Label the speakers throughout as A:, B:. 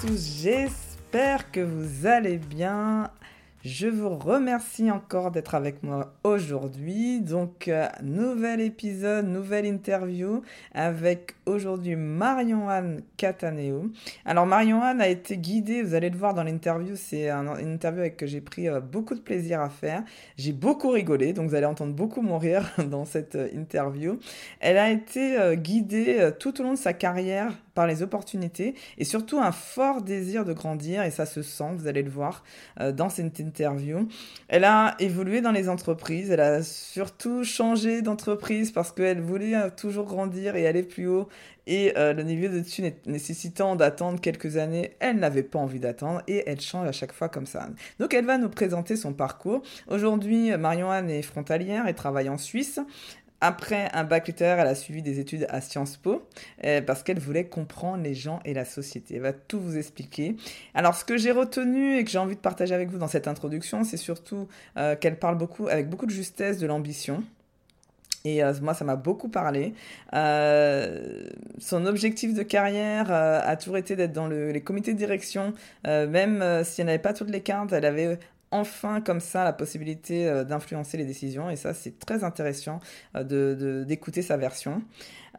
A: tous, j'espère que vous allez bien. Je vous remercie encore d'être avec moi aujourd'hui. Donc, euh, nouvel épisode, nouvelle interview avec aujourd'hui Marion-Anne Cataneo. Alors, Marion-Anne a été guidée, vous allez le voir dans l'interview, c'est une interview avec que j'ai pris euh, beaucoup de plaisir à faire. J'ai beaucoup rigolé, donc vous allez entendre beaucoup mon rire dans cette euh, interview. Elle a été guidée tout au long de sa carrière par les opportunités et surtout un fort désir de grandir et ça se sent, vous allez le voir dans cette interview. Elle a évolué dans les entreprises, elle a surtout changé d'entreprise parce qu'elle voulait euh, toujours grandir et aller plus haut et euh, le niveau de dessus nécessitant d'attendre quelques années, elle n'avait pas envie d'attendre et elle change à chaque fois comme ça. Donc elle va nous présenter son parcours. Aujourd'hui, Marion-Anne est frontalière et travaille en Suisse. Après un bac littéraire, elle a suivi des études à Sciences Po euh, parce qu'elle voulait comprendre les gens et la société. Elle va tout vous expliquer. Alors, ce que j'ai retenu et que j'ai envie de partager avec vous dans cette introduction, c'est surtout euh, qu'elle parle beaucoup, avec beaucoup de justesse de l'ambition. Et euh, moi, ça m'a beaucoup parlé. son objectif de carrière a toujours été d'être dans les comités de direction, même si elle n'avait pas toutes les cartes, elle avait enfin comme ça la possibilité euh, d'influencer les décisions et ça c'est très intéressant euh, d'écouter sa version.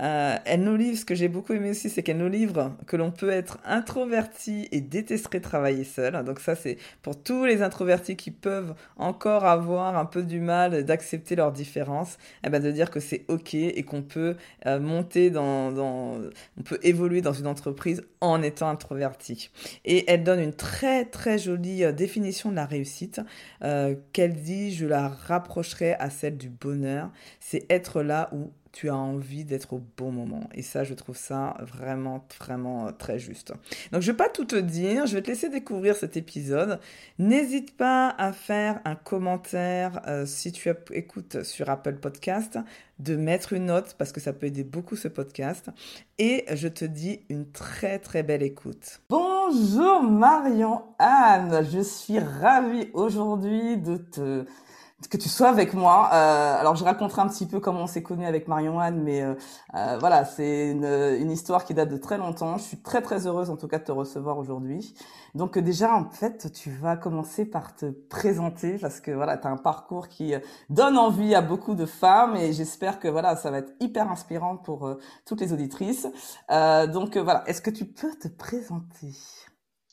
A: Euh, elle nous livre, ce que j'ai beaucoup aimé aussi, c'est qu'elle nous livre que l'on peut être introverti et détester travailler seul. Donc ça, c'est pour tous les introvertis qui peuvent encore avoir un peu du mal d'accepter leurs différences, eh ben de dire que c'est ok et qu'on peut euh, monter dans, dans, on peut évoluer dans une entreprise en étant introverti. Et elle donne une très très jolie euh, définition de la réussite qu'elle dit, je la rapprocherai à celle du bonheur. C'est être là où tu as envie d'être au bon moment. Et ça, je trouve ça vraiment, vraiment euh, très juste. Donc, je vais pas tout te dire, je vais te laisser découvrir cet épisode. N'hésite pas à faire un commentaire euh, si tu écoutes sur Apple Podcast, de mettre une note parce que ça peut aider beaucoup ce podcast. Et je te dis une très, très belle écoute. Bonjour Marion-Anne, je suis ravie aujourd'hui de te que tu sois avec moi. Euh, alors je raconterai un petit peu comment on s'est connu avec Marion Anne, mais euh, euh, voilà, c'est une, une, histoire qui date de très longtemps. Je suis très très heureuse en tout cas de te recevoir aujourd'hui. Donc déjà en fait, tu vas commencer par te présenter parce que voilà, tu un parcours qui donne envie à beaucoup de femmes et j'espère que voilà, ça va être hyper inspirant pour toutes les auditrices. donc voilà, est-ce que tu peux te présenter?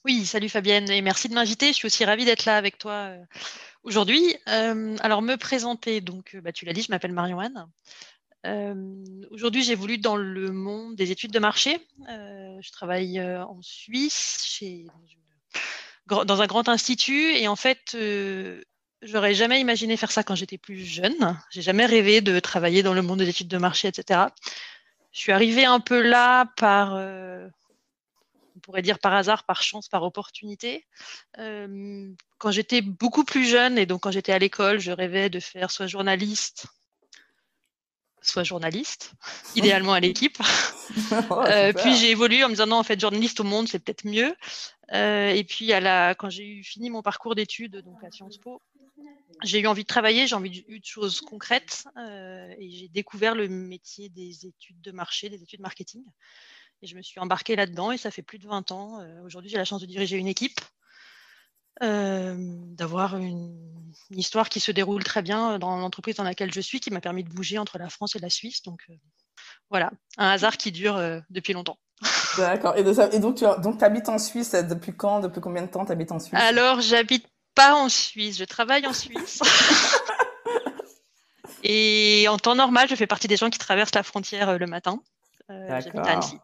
B: Oui, salut Fabienne et merci de m'inviter. Je suis aussi ravie d'être là avec toi Aujourd'hui, euh, alors me présenter, donc euh, bah, tu l'as dit, je m'appelle Marion-Anne. Euh, aujourd'hui, j'ai voulu dans le monde des études de marché. je travaille en Suisse, chez, dans, un grand institut, et en fait, j'aurais jamais imaginé faire ça quand j'étais plus jeune. J'ai jamais rêvé de travailler dans le monde des études de marché, etc. Je suis arrivée un peu là par pourrait dire par hasard, par chance, par opportunité. Euh, quand j'étais beaucoup plus jeune et donc quand j'étais à l'école, je rêvais de faire soit journaliste, soit journaliste, idéalement à l'équipe. Euh, puis j'ai évolué en me disant non, en fait, journaliste au monde, c'est peut-être mieux. Euh, et puis à la, quand j'ai eu fini mon parcours d'études donc à Sciences Po, j'ai eu envie de travailler, j'ai envie de, de choses concrètes et j'ai découvert le métier des études de marché, des études marketing. Et je me suis embarquée là-dedans et ça fait plus de 20 ans. Euh, aujourd'hui, j'ai la chance de diriger une équipe, euh, d'avoir une, histoire qui se déroule très bien dans l'entreprise dans laquelle je suis, qui m'a permis de bouger entre la France et la Suisse. Donc euh, voilà, un hasard qui dure depuis longtemps.
A: D'accord. Et, et, donc, tu donc, habites en Suisse depuis quand Depuis combien de temps tu habites en Suisse?
B: Alors, j'habite pas en Suisse, je travaille en Suisse. et en temps normal, je fais partie des gens qui traversent la frontière le matin. j'habite à Annecy.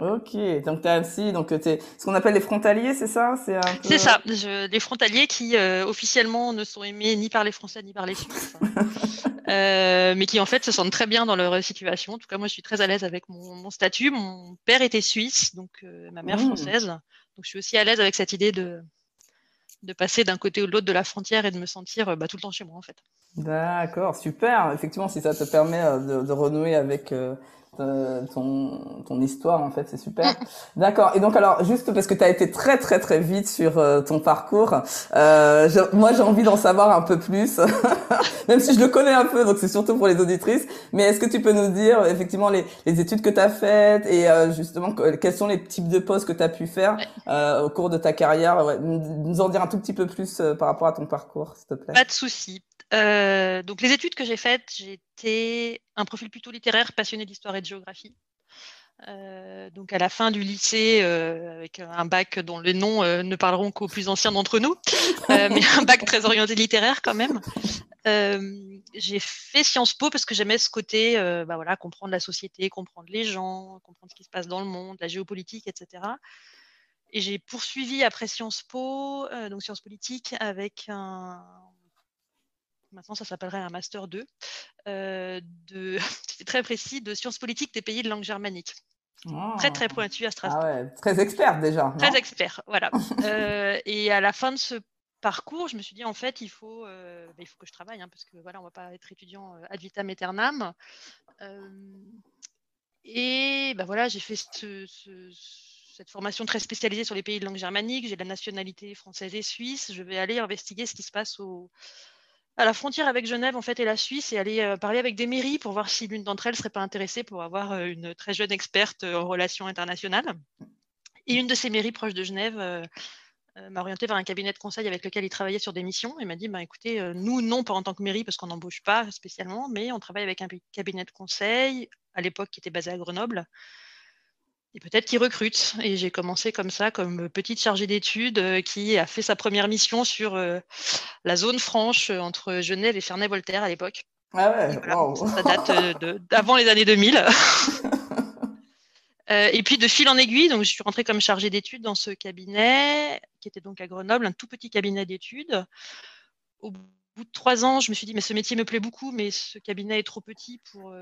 A: Ok, donc tu as Annecy, donc tu es ce qu'on appelle les frontaliers, c'est ça?
B: C'est ça, les frontaliers qui euh, officiellement ne sont aimés ni par les Français ni par les Suisses, euh, mais qui en fait se sentent très bien dans leur situation. En tout cas, moi je suis très à l'aise avec mon, statut. Mon père était suisse, donc euh, ma mère mmh. française, donc je suis aussi à l'aise avec cette idée de, de passer d'un côté ou de l'autre de la frontière et de me sentir bah, tout le temps chez moi en fait.
A: D'accord, super. Effectivement, si ça te permet de, de renouer avec ton, ton histoire en fait, c'est super. D'accord. Et donc alors juste parce que tu as été très très très vite sur euh, ton parcours, euh, moi j'ai envie d'en savoir un peu plus, même si je le connais un peu, donc c'est surtout pour les auditrices. Mais est-ce que tu peux nous dire effectivement les, les études que tu as faites et euh, justement quels sont les types de postes que tu as pu faire euh, au cours de ta carrière? Ouais, Nous en dire un tout petit peu plus par rapport à ton parcours, s'il te plaît.
B: Pas de souci. Euh, donc les études que j'ai faites, j'étais un profil plutôt littéraire, passionné d'histoire et de géographie. Euh, donc à la fin du lycée, euh, avec un bac dont les noms euh, ne parleront qu'aux plus anciens d'entre nous, mais un bac très orienté littéraire quand même. j'ai fait Sciences Po parce que j'aimais ce côté, bah voilà, comprendre la société, comprendre les gens, comprendre ce qui se passe dans le monde, la géopolitique, etc. Et j'ai poursuivi après Sciences Po, donc sciences politiques, avec un maintenant ça s'appellerait un master 2, euh, de, c'est très précis, de sciences politiques des pays de langue germanique. Très très ah. pointu à Strasbourg.
A: Ah ouais, très expert déjà.
B: Très expert, voilà. euh, et à la fin de ce parcours, je me suis dit en fait il faut, euh, bah, il faut que je travaille hein, parce que voilà on va pas être étudiant euh, ad vitam aeternam. Et ben voilà j'ai fait ce, ce, cette formation très spécialisée sur les pays de langue germanique. J'ai la nationalité française et suisse. Je vais aller investiguer ce qui se passe au, à la frontière avec Genève en fait et la Suisse et aller euh, parler avec des mairies pour voir si l'une d'entre elles serait pas intéressée pour avoir euh, une très jeune experte euh, en relations internationales. Et une de ces mairies proches de Genève m'a orienté vers un cabinet de conseil avec lequel il travaillait sur des missions et m'a dit bah, écoutez, nous, non, pas en tant que mairie parce qu'on n'embauche pas spécialement, mais on travaille avec un cabinet de conseil à l'époque qui était basé à Grenoble et peut-être qu'il recrute. Et j'ai commencé comme ça, comme petite chargée d'études euh, qui a fait sa première mission sur euh, la zone franche euh, entre Genève et Ferney-Voltaire à l'époque.
A: Ah ouais,
B: Ça date d'avant les années 2000. et puis de fil en aiguille, donc je suis rentrée comme chargée d'études dans ce cabinet, qui était donc à Grenoble, un tout petit cabinet d'études. Au bout de trois ans, je me suis dit, mais ce métier me plaît beaucoup, mais ce cabinet est trop petit pour,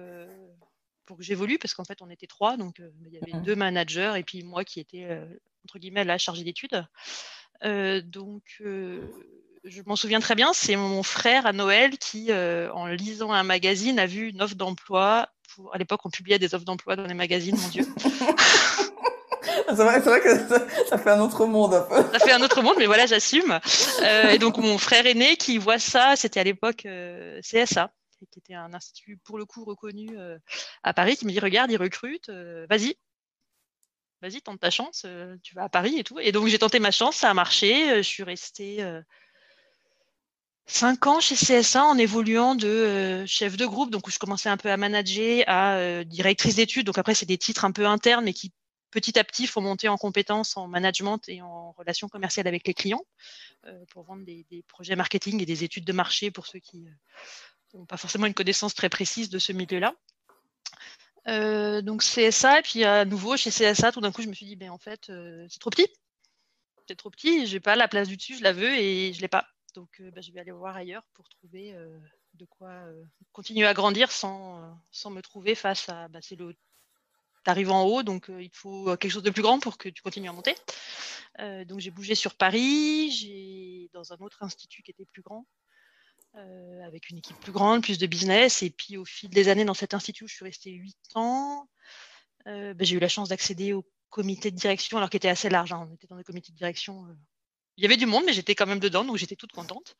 B: pour que j'évolue, parce qu'en fait, on était trois, donc euh, il y avait mmh. deux managers et puis moi qui étais, euh, entre guillemets, la chargée d'études. Donc, je m'en souviens très bien, c'est mon frère à Noël qui, en lisant un magazine, a vu une offre d'emploi. Pour... À l'époque, on publiait des offres d'emploi dans les magazines, mon Dieu.
A: c'est vrai, vrai, que ça, ça, fait un autre monde un peu.
B: Ça fait un autre monde, mais voilà, j'assume. Euh, et donc mon frère aîné qui voit ça, c'était à l'époque euh, CSA qui était un institut pour le coup reconnu euh, à Paris, qui me dit regarde, ils recrutent, euh, vas-y, vas-y, tente ta chance, euh, tu vas à Paris et tout. Et donc j'ai tenté ma chance, ça a marché, je suis restée cinq ans chez CSA en évoluant de chef de groupe, donc où je commençais un peu à manager, à directrice d'études. Donc après, c'est des titres un peu internes, mais qui petit à petit font monter en compétences en management et en relations commerciales avec les clients pour vendre des, des, projets marketing et des études de marché pour ceux qui pas forcément une connaissance très précise de ce milieu-là. Euh, donc CSA, et puis à nouveau chez CSA, tout d'un coup, je me suis dit, ben, en fait, euh, c'est trop petit. C'est trop petit, j'ai pas la place du dessus, je la veux et je l'ai pas. Donc euh, ben, je vais aller voir ailleurs pour trouver de quoi continuer à grandir sans, sans me trouver face à, ben, c'est le arrives en haut, donc il faut quelque chose de plus grand pour que tu continues à monter. donc j'ai bougé sur Paris, j'ai dans un autre institut qui était plus grand, euh, avec une équipe plus grande, plus de business. Et puis au fil des années dans cet institut, je suis restée 8 ans. Euh, ben, j'ai eu la chance d'accéder au comité de direction, alors qu'il était assez large. Hein. On était dans le comité de direction. Euh. Il y avait du monde, mais j'étais quand même dedans, donc j'étais toute contente.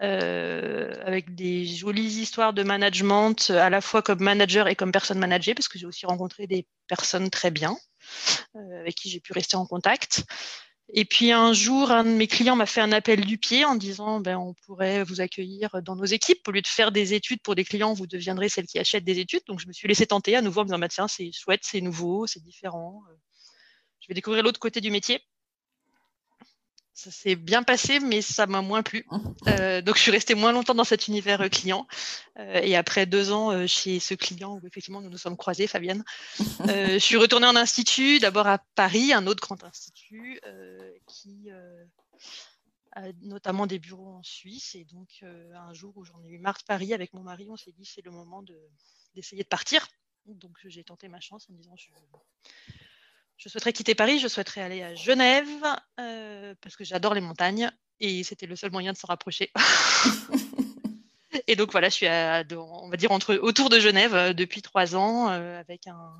B: avec des jolies histoires de management, à la fois comme manager et comme personne managée, parce que j'ai aussi rencontré des personnes très bien, avec qui j'ai pu rester en contact. Et puis un jour, un de mes clients m'a fait un appel du pied en disant ben, on pourrait vous accueillir dans nos équipes. Au lieu de faire des études pour des clients, vous deviendrez celle qui achète des études. Donc je me suis laissée tenter à nouveau en me disant bah, tiens, c'est chouette, c'est nouveau, c'est différent. Je vais découvrir l'autre côté du métier ça s'est bien passé, mais ça m'a moins plu. Mmh. Euh, donc, je suis restée moins longtemps dans cet univers euh, client. Euh, et après deux ans euh, chez ce client où effectivement nous nous sommes croisés, Fabienne, je suis retournée en institut, d'abord à Paris, un autre grand institut qui a notamment des bureaux en Suisse. Et donc, un jour où j'en ai eu marre de Paris avec mon mari, on s'est dit c'est le moment d'essayer de, de, partir. Donc, j'ai tenté ma chance en me disant je, je souhaiterais quitter Paris, je souhaiterais aller à Genève euh, parce que j'adore les montagnes et c'était le seul moyen de s'en rapprocher. Et donc voilà, je suis à, on va dire entre, autour de Genève depuis trois ans avec un,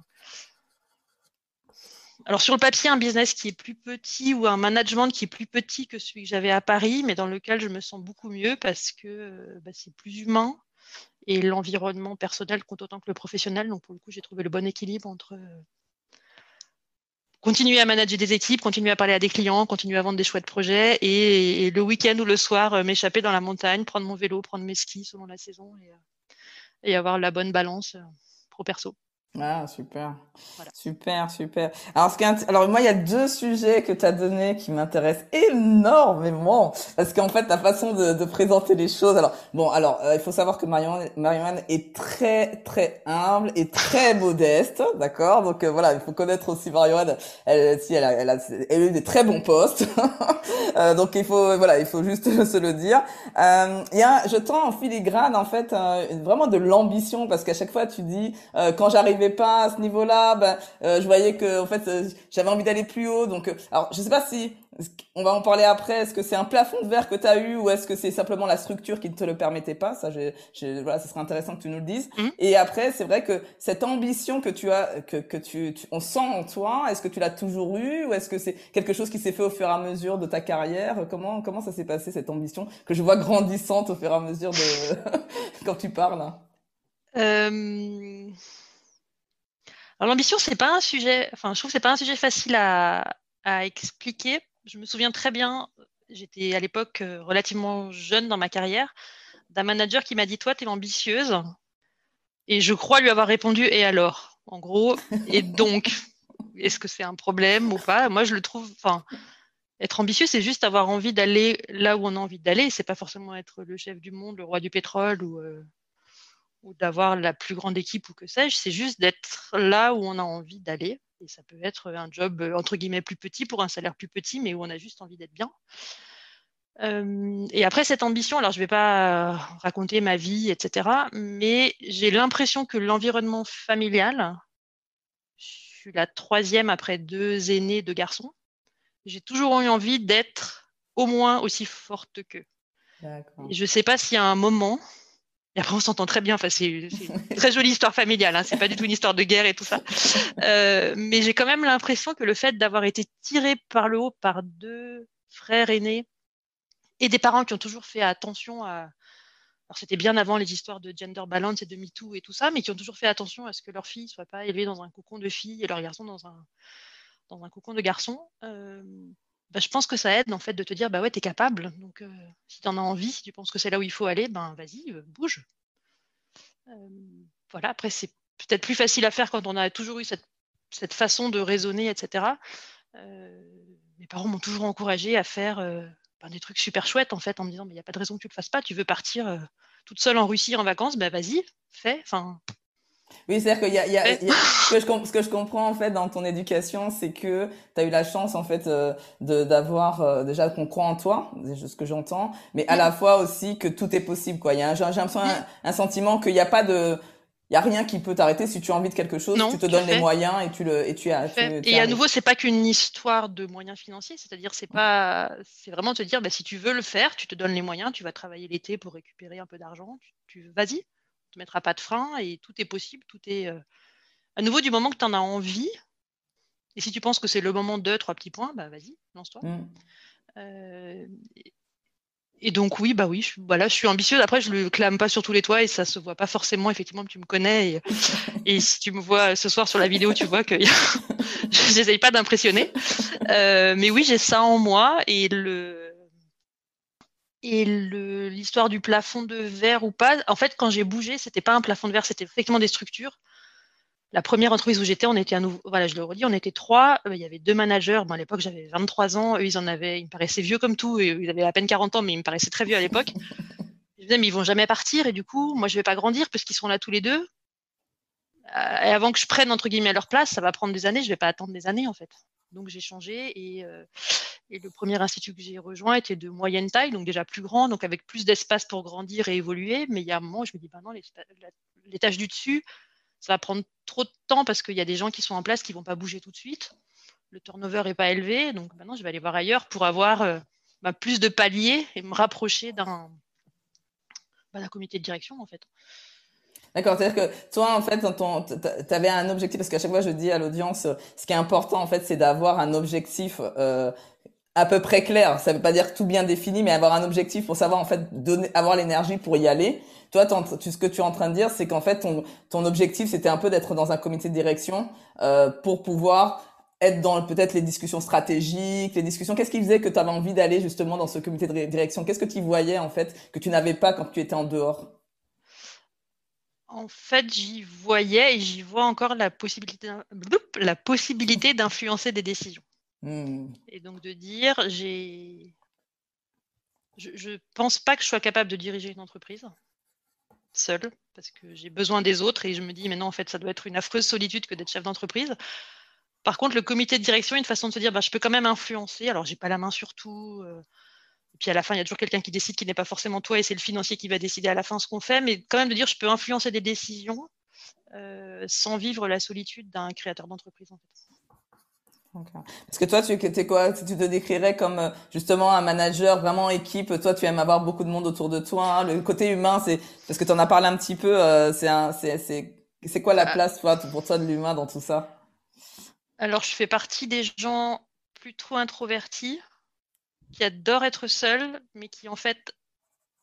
B: alors sur le papier, un business qui est plus petit ou un management qui est plus petit que celui que j'avais à Paris, mais dans lequel je me sens beaucoup mieux parce que euh, bah, c'est plus humain et l'environnement personnel compte autant que le professionnel. Donc pour le coup, j'ai trouvé le bon équilibre entre euh, continuer à manager des équipes, continuer à parler à des clients, continuer à vendre des chouettes projets et, le week-end ou le soir euh, m'échapper dans la montagne, prendre mon vélo, prendre mes skis selon la saison et avoir la bonne balance pro-perso.
A: Ah, super. Super, super. Alors, ce Alors, moi, il y a deux sujets que tu as donnés qui m'intéressent énormément. Parce qu'en fait, ta façon de, de, présenter les choses. Alors, bon, alors, euh, il faut savoir que Marion, Marion est très, très humble et très modeste. D'accord? Donc, euh, voilà, il faut connaître aussi Marion. Elle, si, elle a, elle a, elle a eu des très bons postes. euh, donc, il faut, voilà, il faut juste se le dire. Euh, il y a, je tends en filigrane, en fait, vraiment de l'ambition parce qu'à chaque fois, tu dis, quand j'arrivais pas à ce niveau-là, ben, euh, je voyais que en fait euh, j'avais envie d'aller plus haut. Donc, euh, alors je sais pas si on va en parler après. Est-ce que c'est un plafond de verre que tu as eu ou est-ce que c'est simplement la structure qui ne te le permettait pas Ça, je, voilà, ce serait intéressant que tu nous le dises. Mmh. Et après, c'est vrai que cette ambition que tu as, que, que tu, on sent en toi, est-ce que tu l'as toujours eu ou est-ce que c'est quelque chose qui s'est fait au fur et à mesure de ta carrière? Comment comment ça s'est passé cette ambition que je vois grandissante au fur et à mesure de quand tu parles
B: euh... Alors l'ambition, c'est pas un sujet, enfin je trouve c'est pas un sujet facile à, expliquer. Je me souviens très bien, j'étais à l'époque euh, relativement jeune dans ma carrière, d'un manager qui m'a dit Toi, tu es ambitieuse. Et je crois lui avoir répondu Et alors? En gros, et donc, est-ce que c'est un problème ou pas? Moi, je le trouve. Enfin, être ambitieux, c'est juste avoir envie d'aller là où on a envie d'aller. C'est pas forcément être le chef du monde, le roi du pétrole ou, euh, ou d'avoir la plus grande équipe ou que sais-je, c'est juste d'être là où on a envie d'aller. Et ça peut être un job euh, entre guillemets plus petit pour un salaire plus petit, mais où on a juste envie d'être bien. Euh, et après cette ambition, alors je ne vais pas raconter ma vie, etc., mais j'ai l'impression que l'environnement familial, je suis la troisième après deux aînés, deux garçons, j'ai toujours eu envie d'être au moins aussi forte qu'eux. Je ne sais pas s'il y a un moment et après, on s'entend très bien. Enfin, c'est une très jolie histoire familiale. Hein. C'est pas du tout une histoire de guerre et tout ça. Euh, mais j'ai quand même l'impression que le fait d'avoir été tiré par le haut par deux frères aînés et des parents qui ont toujours fait attention à. Alors, c'était bien avant les histoires de gender balance et de MeToo et tout ça, mais qui ont toujours fait attention à ce que leur fille ne soit pas élevée dans un cocon de filles et leur garçon dans un, dans un cocon de garçons. Euh, bah, je pense que ça aide en fait de te dire bah ouais, tu es capable. Donc euh, si tu en as envie, si tu penses que c'est là où il faut aller, ben vas-y, euh, bouge. Euh, voilà, après c'est peut-être plus facile à faire quand on a toujours eu cette, façon de raisonner, etc. mes parents m'ont toujours encouragé à faire ben, des trucs super chouettes en fait me disant il n'y a pas de raison que tu le fasses pas, tu veux partir toute seule en Russie en vacances, ben vas-y, fais. Enfin,
A: oui, c'est-à-dire qu'il y a, il y a, ce, que je, ce que je comprends en fait dans ton éducation, c'est que tu as eu la chance en fait euh, de d'avoir euh, déjà qu'on croit en toi, c'est ce que j'entends, mais à la fois aussi que tout est possible quoi. Il y a j'ai l'impression un, un sentiment qu'il n'y a pas de il y a rien qui peut t'arrêter si tu as envie de quelque chose, tu te donnes les moyens et tu le et tu as.
B: et à nouveau, c'est pas qu'une histoire de moyens financiers, c'est-à-dire c'est pas, c'est vraiment te dire, bah, si tu veux le faire, tu te donnes les moyens, tu vas travailler l'été pour récupérer un peu d'argent, tu, tu vas-y, te mettra pas de frein et tout est possible, tout est euh, à nouveau du moment que tu en as envie. Et si tu penses que c'est le moment de trois petits points, bah vas-y, lance-toi. Mm. Euh, et donc oui, bah oui, je, voilà, je suis ambitieuse. Après, je le clame pas sur tous les toits et ça se voit pas forcément. Effectivement, tu me connais et, si tu me vois ce soir sur la vidéo, tu vois que j'essaye pas d'impressionner. Euh, mais oui, j'ai ça en moi et le et l'histoire du plafond de verre ou pas, en fait, quand j'ai bougé, c'était pas un plafond de verre, c'était effectivement des structures. La première entreprise où j'étais, on était à nouveau, voilà, je le redis, on était trois. Euh, il y avait deux managers. à l'époque, j'avais 23 ans. Eux, ils en avaient, ils me paraissaient vieux comme tout. Et ils avaient à peine 40 ans, mais ils me paraissaient très vieux à l'époque. je me disais, mais ils vont jamais partir. Et du coup, moi, je vais pas grandir parce qu'ils sont là tous les deux. Euh, et avant que je prenne, entre guillemets, leur place, ça va prendre des années. Je vais pas attendre des années, en fait. Donc j'ai changé et, euh, et, le premier institut que j'ai rejoint était de moyenne taille, donc déjà plus grand, donc avec plus d'espace pour grandir et évoluer. Mais il y a un moment où je me dis, bah non, l'étage du dessus, ça va prendre trop de temps parce qu'il y a des gens qui sont en place qui vont pas bouger tout de suite. Le turnover est pas élevé, donc maintenant je vais aller voir ailleurs pour avoir euh, bah, plus de paliers et me rapprocher d'un d'un comité de direction en fait.
A: D'accord, c'est-à-dire que toi, en fait, tu avais un objectif, parce qu'à chaque fois, je dis à l'audience, ce qui est important, en fait, c'est d'avoir un objectif euh, à peu près clair. Ça veut pas dire tout bien défini, mais avoir un objectif pour savoir, en fait, donner, avoir l'énergie pour y aller. Toi, tu, ce que tu es en train de dire, c'est qu'en fait, ton, ton objectif, c'était un peu d'être dans un comité de direction euh, pour pouvoir être dans peut-être les discussions stratégiques, les discussions. Qu'est-ce qui faisait que tu avais envie d'aller justement dans ce comité de direction? Qu'est-ce que tu voyais en fait que tu n'avais pas quand tu étais en dehors?
B: En fait, j'y voyais et j'y vois encore la possibilité, la possibilité d'influencer des décisions. Hmm. Et donc de dire, j'ai, je, ne pense pas que je sois capable de diriger une entreprise seule parce que j'ai besoin des autres et je me dis mais non en fait ça doit être une affreuse solitude que d'être chef d'entreprise. Par contre, le comité de direction est une façon de se dire, bah, je peux quand même influencer. Alors, j'ai pas la main sur tout. Euh, et puis à la fin, il y a toujours quelqu'un qui décide qui n'est pas forcément toi, et c'est le financier qui va décider à la fin ce qu'on fait. Mais quand même de dire, je peux influencer des décisions euh, sans vivre la solitude d'un créateur d'entreprise. En
A: fait. Parce que toi, tu es quoi? Tu te décrirais comme euh, justement un manager vraiment équipe. Toi, tu aimes avoir beaucoup de monde autour de toi. Hein. Le côté humain, c'est parce que tu en as parlé un petit peu. c'est c'est quoi la ah. place toi, pour toi de l'humain dans tout ça?
B: Alors, je fais partie des gens plutôt introvertis qui adorent être seuls, mais qui en fait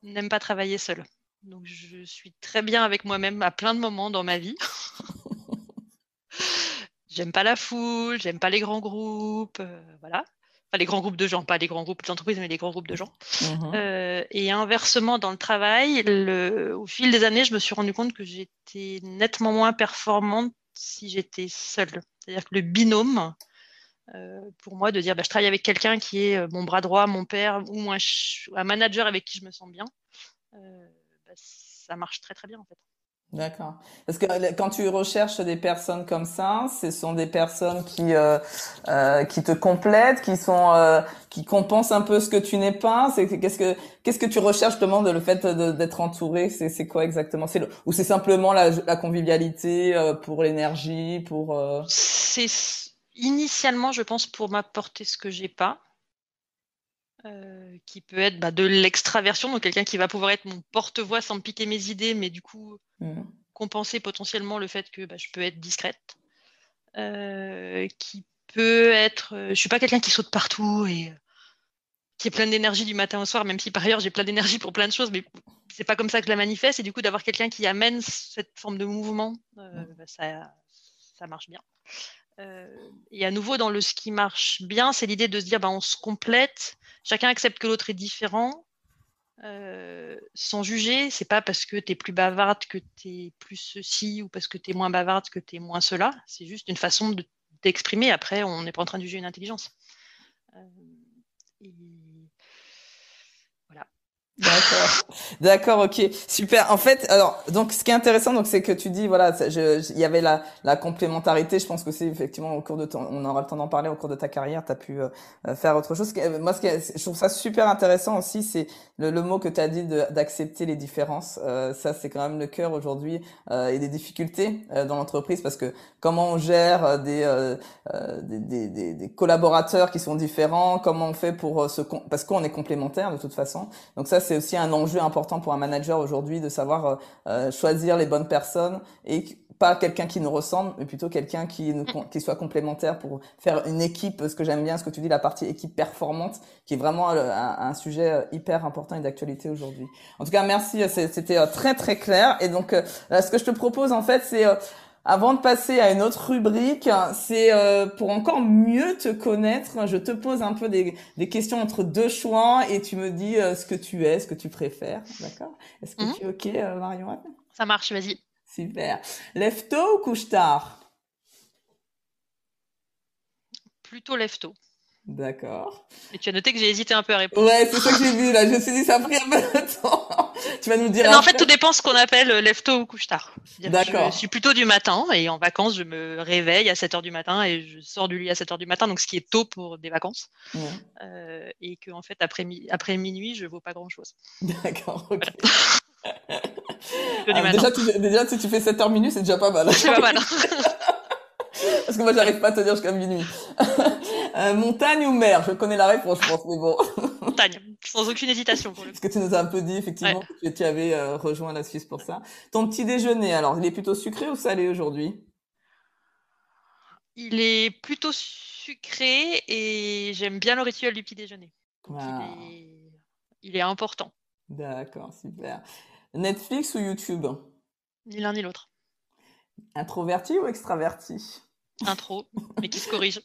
B: n'aiment pas travailler seuls. Donc, je suis très bien avec moi-même à plein de moments dans ma vie. j'aime pas la foule, j'aime pas les grands groupes, euh, voilà. Enfin, les grands groupes de gens, pas les grands groupes d'entreprise, mais les grands groupes de gens. Mmh euh, et inversement, dans le travail, au fil des années, je me suis rendu compte que j'étais nettement moins performante si j'étais seule. C'est-à-dire que le binôme, pour moi, de dire bah, je travaille avec quelqu'un qui est euh, mon bras droit, mon père, ou un, un manager avec qui je me sens bien, euh, bah, ça marche très très bien en fait.
A: D'accord. Parce que quand tu recherches des personnes comme ça, ce sont des personnes qui euh, euh, qui te complètent, qui sont euh, qui compensent un peu ce que tu n'es pas. C'est qu'est-ce que qu'est-ce que tu recherches justement de le fait d'être entouré C'est c'est quoi exactement? C'est ou c'est simplement la, la convivialité euh, pour l'énergie, pour. Euh?
B: C'est initialement, je pense, pour m'apporter ce que j'ai pas. Euh, qui peut être bah, de l'extraversion, donc quelqu'un qui va pouvoir être mon porte-voix sans me piquer mes idées, mais du coup mm. compenser potentiellement le fait que bah, je peux être discrète. Euh, qui peut être, euh, je suis pas quelqu'un qui saute partout et qui est plein d'énergie du matin au soir, même si par ailleurs j'ai plein d'énergie pour plein de choses, mais c'est pas comme ça que je la manifeste. Et du coup, d'avoir quelqu'un qui amène cette forme de mouvement, mm. bah, ça, ça marche bien. Et à nouveau, dans le ce qui marche bien, c'est l'idée de se dire, bah, on se complète chacun accepte que l'autre est différent. Euh, sans juger, c'est pas parce que tu es plus bavarde que tu es plus ceci ou parce que tu es moins bavarde que tu es moins cela. C'est juste une façon de t'exprimer. Après, on n'est pas en train de juger une intelligence. Euh,
A: D'accord. D'accord, ok. Super. En fait, alors, donc, ce qui est intéressant, donc, c'est que tu dis, voilà, il y avait la, la complémentarité. Je pense que c'est effectivement au cours de ton, on aura le temps d'en parler au cours de ta carrière, tu as pu euh, faire autre chose. Moi, ce qui je trouve ça super intéressant aussi, c'est le, le, mot que tu as dit d'accepter les différences. Euh, ça, c'est quand même le cœur aujourd'hui euh, et des difficultés euh, dans l'entreprise parce que comment on gère des, des, des, des, collaborateurs qui sont différents, comment on fait pour se, parce qu'on est complémentaires de toute façon. Donc ça, c'est aussi un enjeu important pour un manager aujourd'hui de savoir euh, euh, choisir les bonnes personnes et pas quelqu'un qui nous ressemble, mais plutôt quelqu'un qui, nous, qui soit complémentaire pour faire une équipe. Ce que j'aime bien, ce que tu dis, la partie équipe performante, qui est vraiment euh, un, un sujet hyper important et d'actualité aujourd'hui. En tout cas, merci, c'était très très clair. Et donc, ce que je te propose en fait, c'est avant de passer à une autre rubrique, c'est euh, pour encore mieux te connaître, je te pose un peu des, des questions entre deux choix et tu me dis euh, ce que tu es, ce que tu préfères, d'accord? Est-ce que mhm. tu es ok, euh, Marion
B: Ça marche, vas-y.
A: Super. Lève tôt ou couche tard
B: Plutôt lève tôt.
A: D'accord.
B: Et tu as noté que j'ai hésité un peu à répondre.
A: Ouais, c'est ça que j'ai vu là. Je me suis dit, ça a pris un peu de temps. tu vas nous dire.
B: en fait, tout dépend ce qu'on appelle euh, lève tôt ou couche tard. D'accord. Je suis plutôt du matin et en vacances, je me réveille à 7 heures du matin et je sors du lit à 7 heures du matin, donc ce qui est tôt pour des vacances. Euh, et que en fait, après, après minuit, je vaux pas grand chose.
A: D'accord, ok. Ah, déjà, tu, déjà, si tu fais 7 heures minuit, c'est déjà pas mal.
B: C'est pas mal.
A: Parce que moi, j'arrive pas à tenir jusqu'à minuit. Euh, montagne ou mer? Je connais la réponse, je pense, mais bon.
B: montagne, sans aucune hésitation. Pour le
A: Parce que tu nous as un peu dit, effectivement, que tu avais euh, rejoint la Suisse pour ça. Ton petit déjeuner, alors, il est plutôt sucré ou salé aujourd'hui?
B: Il est plutôt sucré et j'aime bien le rituel du petit déjeuner. il, est... important.
A: D'accord, super. Netflix ou YouTube?
B: Ni l'un ni l'autre.
A: Introverti ou extraverti?
B: Intro, mais qui se corrige.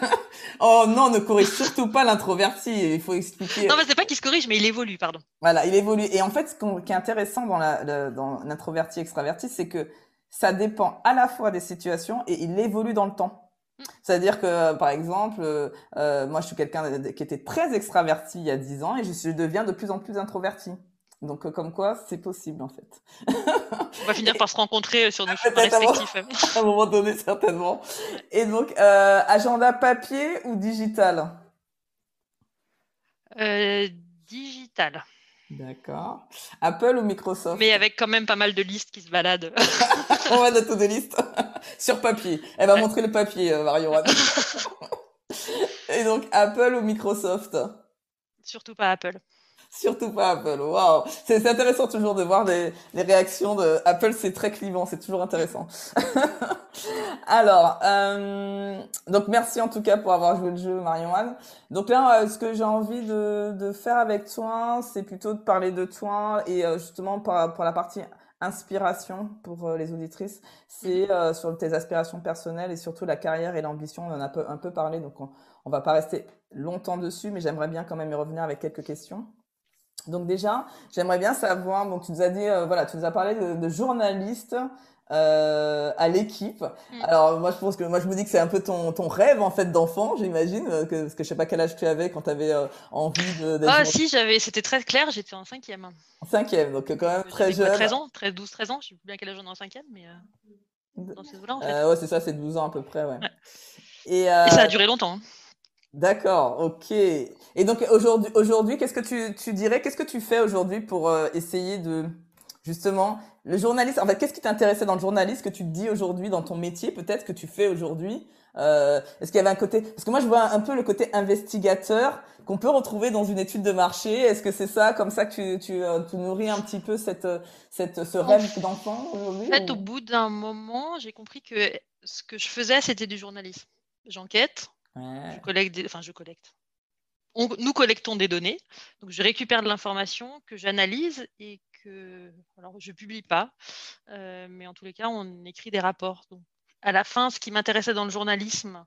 A: oh non, ne corrige surtout pas l'introverti. Il faut expliquer.
B: Non, mais c'est pas qu'il se corrige, mais il évolue, pardon.
A: Voilà, il évolue. Et en fait, ce qui est intéressant dans l'introverti extraverti, c'est que ça dépend à la fois des situations et il évolue dans le temps. Mm. C'est-à-dire que, par exemple, euh, moi, je suis quelqu'un qui était très extraverti il y a 10 ans et je deviens de plus en plus introverti. Donc, euh, comme quoi, c'est possible en fait.
B: On va finir par se rencontrer sur nos chemins respectifs.
A: À un moment donné, certainement. Et donc, euh, agenda papier ou digital?
B: Euh, Digital.
A: D'accord. Apple ou Microsoft?
B: Mais avec quand même pas mal de listes qui se baladent.
A: On va noter des listes sur papier. Elle va montrer le papier, euh, Marion. Et donc, Apple ou Microsoft?
B: Surtout pas Apple.
A: Surtout pas Apple. Waouh, c'est intéressant toujours de voir les, les réactions de Apple. C'est très clivant, c'est toujours intéressant. Alors, euh, donc merci en tout cas pour avoir joué le jeu, Marion-Anne. Donc là, euh, ce que j'ai envie de, de, faire avec toi, c'est plutôt de parler de toi et euh, justement pour, pour la partie inspiration pour euh, les auditrices, c'est sur tes aspirations personnelles et surtout la carrière et l'ambition. On en a un peu, un peu parlé, donc on, on va pas rester longtemps dessus, mais j'aimerais bien quand même y revenir avec quelques questions. Donc déjà, j'aimerais bien savoir, donc tu nous as dit, euh, voilà, tu nous as parlé de, de journaliste euh, à l'équipe. Mm. Alors moi je pense que moi je me dis que c'est un peu ton, ton rêve en fait d'enfant, j'imagine, euh, que, parce que je sais pas quel âge tu avais quand tu avais euh, envie de.
B: Ah si, j'avais, c'était très clair, j'étais en cinquième.
A: En cinquième, donc quand même très jeune.
B: 13 ans, 13, 12, 13 ans, je sais plus bien quel âge on est en cinquième, mais dans
A: ces là en fait. ouais, c'est ça, c'est 12 ans à peu près, ouais.
B: Et, Et, ça a duré longtemps. Hein.
A: D'accord, ok. Et donc aujourd'hui, aujourd'hui, qu'est-ce que tu, tu dirais, qu'est-ce que tu fais aujourd'hui pour euh, essayer de justement le journaliste. En fait, qu'est-ce qui t'intéressait dans le journaliste que tu te dis aujourd'hui dans ton métier, peut-être que tu fais aujourd'hui euh, Est-ce qu'il y avait un côté Parce que moi, je vois un peu le côté investigateur qu'on peut retrouver dans une étude de marché. Est-ce que c'est ça, comme ça, que tu, tu, euh, tu nourris un petit peu cette, cette, ce rêve d'enfant aujourd'hui
B: En fait, au bout d'un moment, j'ai compris que ce que je faisais, c'était du journalisme. J'enquête, je collecte, enfin je collecte. nous collectons des données, donc je récupère de l'information que j'analyse et que, alors je publie pas, euh, mais en tous les cas on écrit des rapports. Donc, à la fin, ce qui m'intéressait dans le journalisme,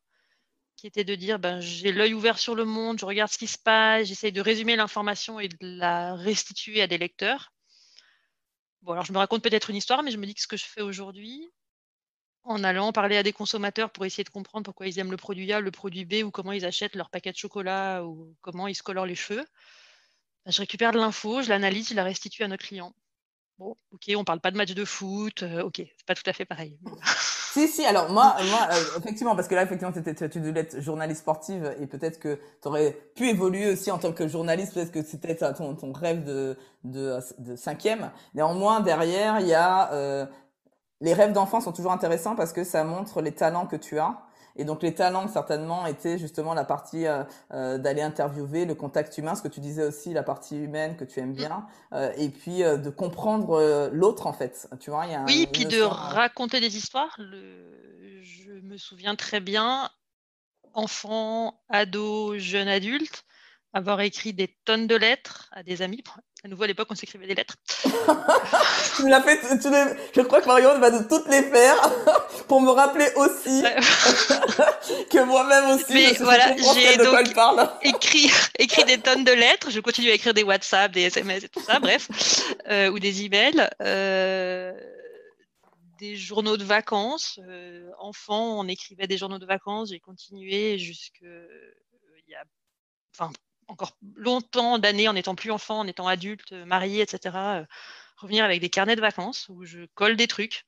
B: qui était de dire, ben j'ai l'œil ouvert sur le monde, je regarde ce qui se passe, j'essaye de résumer l'information et de la restituer à des lecteurs. Bon, alors je me raconte peut-être une histoire, mais je me dis que ce que je fais aujourd'hui, en allant parler à des consommateurs pour essayer de comprendre pourquoi ils aiment le produit A, le produit B, ou comment ils achètent leur paquet de chocolat, ou comment ils se colorent les cheveux. Bah, je récupère de l'info, je l'analyse, je la restitue à nos clients. Bon, ok, on parle pas de match de foot, euh, ok, c'est pas tout à fait pareil.
A: si, si, alors moi, moi euh, effectivement, parce que là, effectivement, tu devais être journaliste sportive et peut-être que tu aurais pu évoluer aussi en tant que journaliste, peut-être que c'était ton, rêve de cinquième. Néanmoins, derrière, il y a euh, les rêves d'enfant sont toujours intéressants parce que ça montre les talents que tu as. Et donc les talents certainement étaient justement la partie euh, euh, d'aller interviewer, le contact humain, ce que tu disais aussi, la partie humaine que tu aimes bien, euh, et puis de comprendre l'autre en fait. Tu vois, il y a
B: oui, puis de raconter des histoires. Je me souviens très bien, enfant, ado, jeune adulte, avoir écrit des tonnes de lettres à des amis. À nouveau, à l'époque, on s'écrivait des lettres.
A: tu me l'as fait, tu je crois que Marion va de toutes les faire pour me rappeler aussi que moi-même aussi,
B: Mais je voilà, j'ai donc parle. écrit, écrit des tonnes de lettres. Je continue à écrire des WhatsApp, des SMS et tout ça, bref, euh, ou des emails. Euh, des journaux de vacances. Euh, enfant, on écrivait des journaux de vacances. J'ai continué jusque il y a, enfin, encore longtemps d'années en étant plus enfant, en étant adulte, euh, marié, etc. Euh, revenir avec des carnets de vacances où je colle des trucs.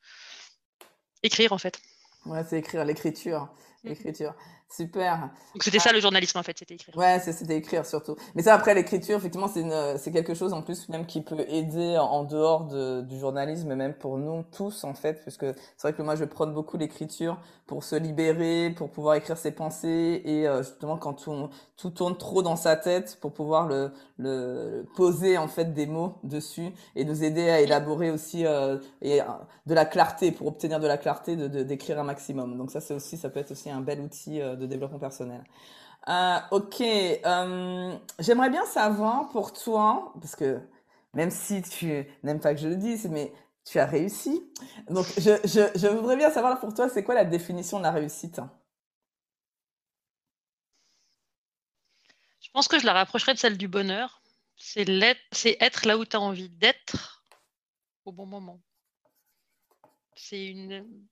B: Écrire en fait.
A: Ouais, c'est écrire l'écriture. Mm. L'écriture. Super.
B: Donc c'était ça le journalisme en fait, c'était écrire.
A: Ouais, c'était écrire surtout. Mais ça après l'écriture, effectivement, c'est quelque chose en plus même qui peut aider en dehors de, du journalisme, même pour nous tous en fait, puisque c'est vrai que moi je prône beaucoup l'écriture pour se libérer, pour pouvoir écrire ses pensées et euh, justement quand tout, tout tourne trop dans sa tête, pour pouvoir le, le poser en fait des mots dessus et nous aider à élaborer aussi euh, et euh, de la clarté pour obtenir de la clarté, de d'écrire un maximum. Donc ça c'est aussi ça peut être aussi un bel outil de développement personnel. Euh, ok, euh, j'aimerais bien savoir pour toi, parce que même si tu n'aimes pas que je le dise, mais tu as réussi. Donc je, voudrais bien savoir pour toi, c'est quoi la définition de la réussite?
B: Je pense que je la rapprocherais de celle du bonheur. C'est être là où tu as envie d'être au bon moment. C'est une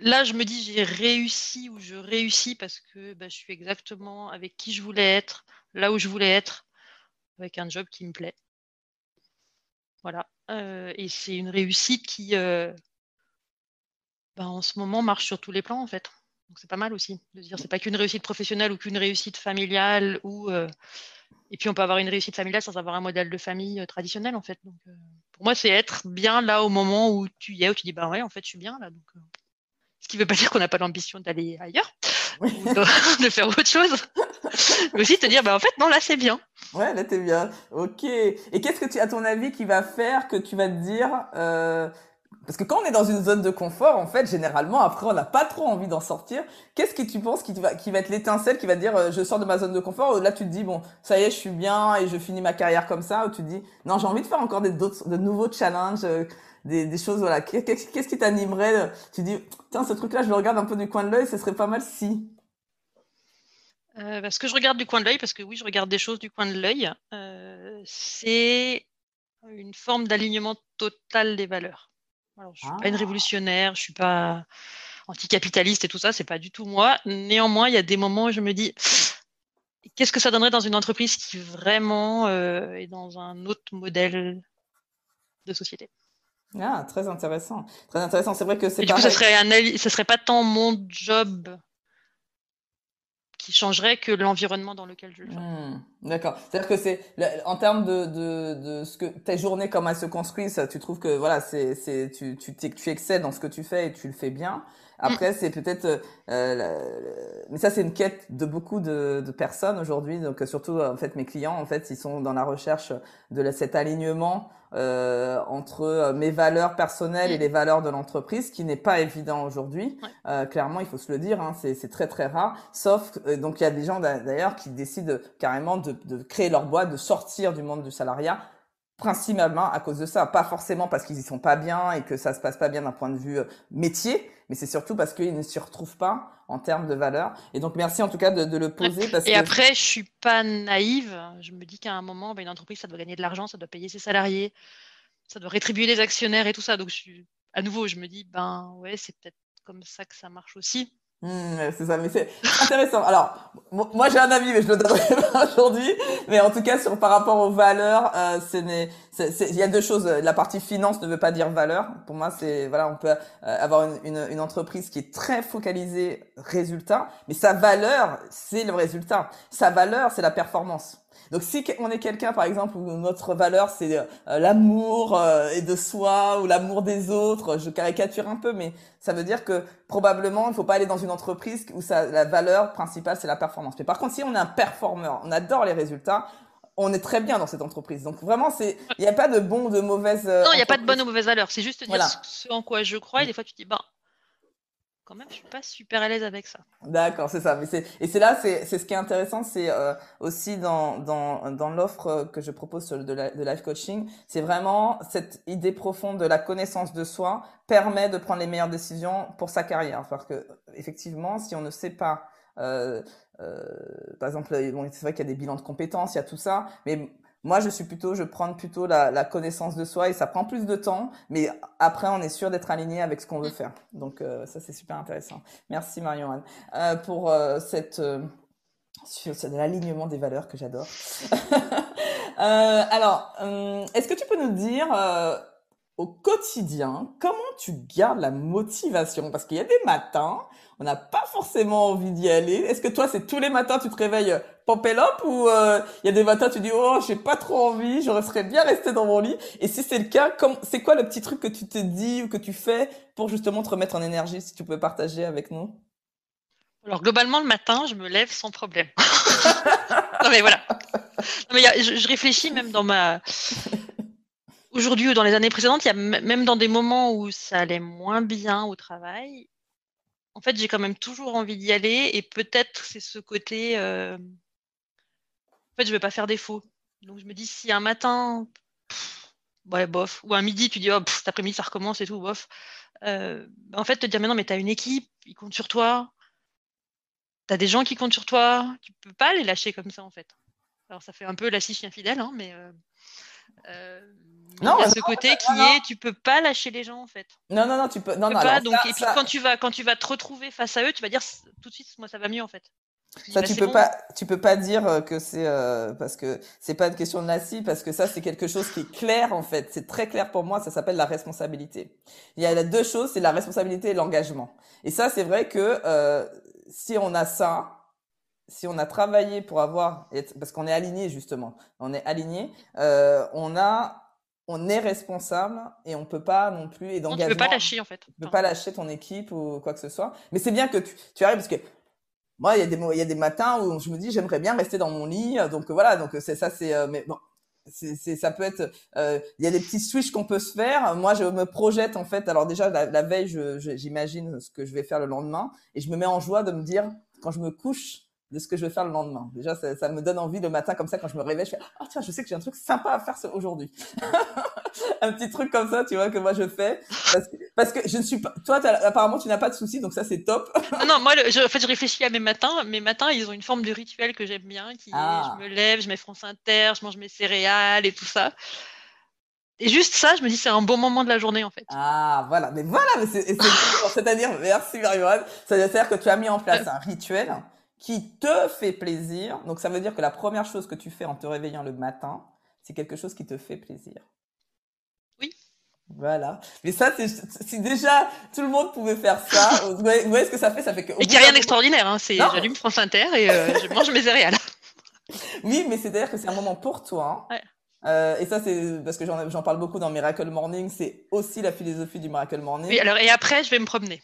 B: là, je me dis j'ai réussi ou je réussis parce que bah, je suis exactement avec qui je voulais être, là où je voulais être, avec un job qui me plaît. Voilà. Euh, et c'est une réussite qui, euh, bah, en ce moment, marche sur tous les plans, en fait. Donc c'est pas mal aussi de dire c'est pas qu'une réussite professionnelle ou qu'une réussite familiale ou euh, et puis on peut avoir une réussite familiale sans avoir un modèle de famille traditionnel en fait. Donc pour moi, c'est être bien là au moment où tu y es, où tu dis, bah ouais, en fait, je suis bien là. Donc, euh, ce qui ne veut pas dire qu'on n'a pas l'ambition d'aller ailleurs, ou de, faire autre chose. Mais aussi te dire, bah en fait, non, là, c'est bien.
A: Ouais, là, t'es bien. Ok. Et qu'est-ce que tu, à ton avis, qui va faire que tu vas te dire, euh, parce que quand on est dans une zone de confort, en fait, généralement, après, on n'a pas trop envie d'en sortir. Qu'est-ce que tu penses qui va, qui va être l'étincelle qui va dire, euh, je sors de ma zone de confort, ou là, tu te dis, bon, ça y est, je suis bien et je finis ma carrière comme ça, ou tu te dis, non, j'ai envie de faire encore des, de nouveaux challenges, euh, des, des choses, voilà. Qu'est-ce qui t'animerait? Tu dis, tiens, ce truc-là, je le regarde un peu du coin de l'œil, ce serait pas mal si.
B: Euh, parce que je regarde du coin de l'œil, parce que oui, je regarde des choses du coin de l'œil, c'est une forme d'alignement total des valeurs. Alors, je suis pas une ah. révolutionnaire, je suis pas anticapitaliste et tout ça, c'est pas du tout moi. Néanmoins, il y a des moments où je me dis qu'est-ce que ça donnerait dans une entreprise qui vraiment euh, est dans un autre modèle de société?
A: Ah, très intéressant. Très intéressant. C'est vrai que c'est.
B: Du coup, ça serait un, ça serait pas tant mon job qui changerait que l'environnement dans lequel je le fais.
A: Hmm, d'accord. C'est-à-dire que c'est en termes de, de, de, ce que tes journées comment elles se construisent, tu trouves que voilà, c'est tu tu tu excèdes dans ce que tu fais et tu le fais bien. Après, mm. c'est peut-être, euh, mais ça c'est une quête de beaucoup de, de personnes aujourd'hui. Donc surtout en fait mes clients en fait ils sont dans la recherche de cet alignement euh, entre euh, mes valeurs personnelles et mm. les valeurs de l'entreprise, qui n'est pas évident aujourd'hui. Euh, clairement, il faut se le dire, hein, c'est très très rare. Sauf euh, donc il y a des gens d'ailleurs qui décident carrément de, de créer leur boîte, de sortir du monde du salariat principalement à cause de ça, pas forcément parce qu'ils y sont pas bien et que ça se passe pas bien d'un point de vue métier, mais c'est surtout parce qu'ils ne s'y retrouvent pas en termes de valeur. Et donc merci en tout cas de, de le poser. Parce
B: et après, je suis pas naïve. Je me dis qu'à un moment, ben, une entreprise, ça doit gagner de l'argent, ça doit payer ses salariés, ça doit rétribuer les actionnaires et tout ça. Donc je à nouveau, je me dis, ben ouais, c'est peut-être comme ça que ça marche aussi.
A: Mmh, c'est ça, mais c'est intéressant. Alors, moi j'ai un avis, mais je le donnerai pas aujourd'hui. Mais en tout cas, sur par rapport aux valeurs, euh, il y a deux choses. La partie finance ne veut pas dire valeur. Pour moi, c'est voilà, on peut euh, avoir une, une, une, entreprise qui est très focalisée résultat, mais sa valeur, c'est le résultat. Sa valeur, c'est la performance. Donc si on est quelqu'un, par exemple, où notre valeur c'est euh, l'amour euh, et de soi ou l'amour des autres, je caricature un peu, mais ça veut dire que probablement il ne faut pas aller dans une entreprise où ça, la valeur principale c'est la performance. Mais par contre, si on est un performeur, on adore les résultats, on est très bien dans cette entreprise. Donc vraiment, c'est, il n'y a pas de bon ou de mauvaise.
B: Euh, non, il n'y a pas de bonne ou mauvaise valeur. C'est juste dire ce en quoi je crois. Et des fois, tu te dis, bah, quand même, je suis pas super à l'aise avec ça.
A: D'accord, c'est ça. Et c'est là, c'est ce qui est intéressant, c'est euh, aussi dans dans dans l'offre que je propose de, de life coaching, c'est vraiment cette idée profonde de la connaissance de soi permet de prendre les meilleures décisions pour sa carrière. Parce que effectivement, si on ne sait pas euh, euh, par exemple, bon, c'est vrai qu'il y a des bilans de compétences, il y a tout ça, mais moi, je suis plutôt, je prends plutôt la, la, connaissance de soi et ça prend plus de temps, mais après, on est sûr d'être aligné avec ce qu'on veut faire. Donc, euh, ça, c'est super intéressant. Merci, Marion euh, pour euh, cette euh, l'alignement des valeurs que j'adore. alors, est-ce que tu peux nous dire au quotidien, comment tu gardes la motivation? Parce qu'il y a des matins, on n'a pas forcément envie d'y aller. Est-ce que toi, c'est tous les matins, tu te réveilles euh, up ou euh, il y a des matins, tu dis oh, j'ai pas trop envie, je serais bien resté dans mon lit? Et si c'est le cas, c'est quoi le petit truc que tu te dis ou que tu fais pour justement te remettre en énergie, si tu peux partager avec nous?
B: Alors globalement, le matin, je me lève sans problème. mais voilà. mais je, réfléchis même dans ma aujourd'hui ou dans les années précédentes, il y a même dans des moments où ça allait moins bien au travail, en fait, j'ai quand même toujours envie d'y aller et peut-être c'est ce côté. Euh, en fait, je vais pas faire défaut. Donc je me dis si un matin, ouais, bof, ou un midi, tu dis oh, cet après-midi ça recommence et tout, bof. Euh, en fait, te dire mais non, mais tu as une équipe, ils comptent sur toi. Tu as des gens qui comptent sur toi. Tu peux pas les lâcher comme ça en fait. Alors ça fait un peu la scie chien fidèle, hein, mais euh, non, il y a ce côté qui est, tu peux pas lâcher les gens en fait.
A: Non, non, non, tu peux. Non, non.
B: donc, et puis quand tu vas, quand tu vas te retrouver face à eux, tu vas dire tout de suite, moi ça va mieux en fait.
A: Ça, tu peux pas, tu peux pas dire euh, que c'est euh, parce que c'est pas une question de nassi, parce que ça c'est quelque chose qui est clair en fait. C'est très clair pour moi. Ça s'appelle la responsabilité. Il y a deux choses, c'est la responsabilité et l'engagement. Et ça, c'est vrai que euh, si on a ça, si on a travaillé pour avoir, parce qu'on est aligné justement, on est aligné, euh, on a on est responsable et on peut pas non plus et
B: d'engagement. Tu peux pas lâcher en fait. Tu
A: peux pas lâcher ton équipe ou quoi que ce soit. Mais c'est bien que tu, tu arrives parce que moi il y a des il y a des matins où je me dis j'aimerais bien rester dans mon lit donc voilà donc c'est ça c'est euh, mais bon c'est ça peut être euh, il y a des petits switches qu'on peut se faire moi je me projette en fait alors déjà la, la veille j'imagine ce que je vais faire le lendemain et je me mets en joie de me dire quand je me couche de ce que je vais faire le lendemain. Déjà, ça, ça, me donne envie le matin comme ça quand je me réveille, je fais ah tiens, je sais que j'ai un truc sympa à faire aujourd'hui. un petit truc comme ça, tu vois que moi je fais parce que, parce que je ne suis pas. Toi, apparemment, tu n'as pas de soucis, donc ça c'est top.
B: non, moi, je, en fait, je réfléchis à mes matins. Mes matins, ils ont une forme de rituel que j'aime bien, qui ah. je me lève, je mets France Inter, je mange mes céréales et tout ça. Et juste ça, je me dis, c'est un bon moment de la journée, en fait.
A: Ah, voilà. Mais voilà, c'est-à-dire, merci Marie-Anne. C'est-à-dire que tu as mis en place un rituel qui te fait plaisir. Donc ça veut dire que la première chose que tu fais en te réveillant le matin, c'est quelque chose qui te fait plaisir.
B: Oui.
A: Voilà. Mais ça, si déjà tout le monde pouvait faire ça, vous voyez, ce que ça fait? Ça fait que.
B: Et qu'il n'y a rien d'extraordinaire. Hein. C'est j'allume France Inter et euh, je mange mes céréales.
A: oui, mais c'est-à-dire que c'est un moment pour toi. Ouais. Euh, et ça, c'est parce que j'en parle beaucoup dans Miracle Morning. C'est aussi la philosophie du Miracle Morning.
B: Oui, alors et après, je vais me promener.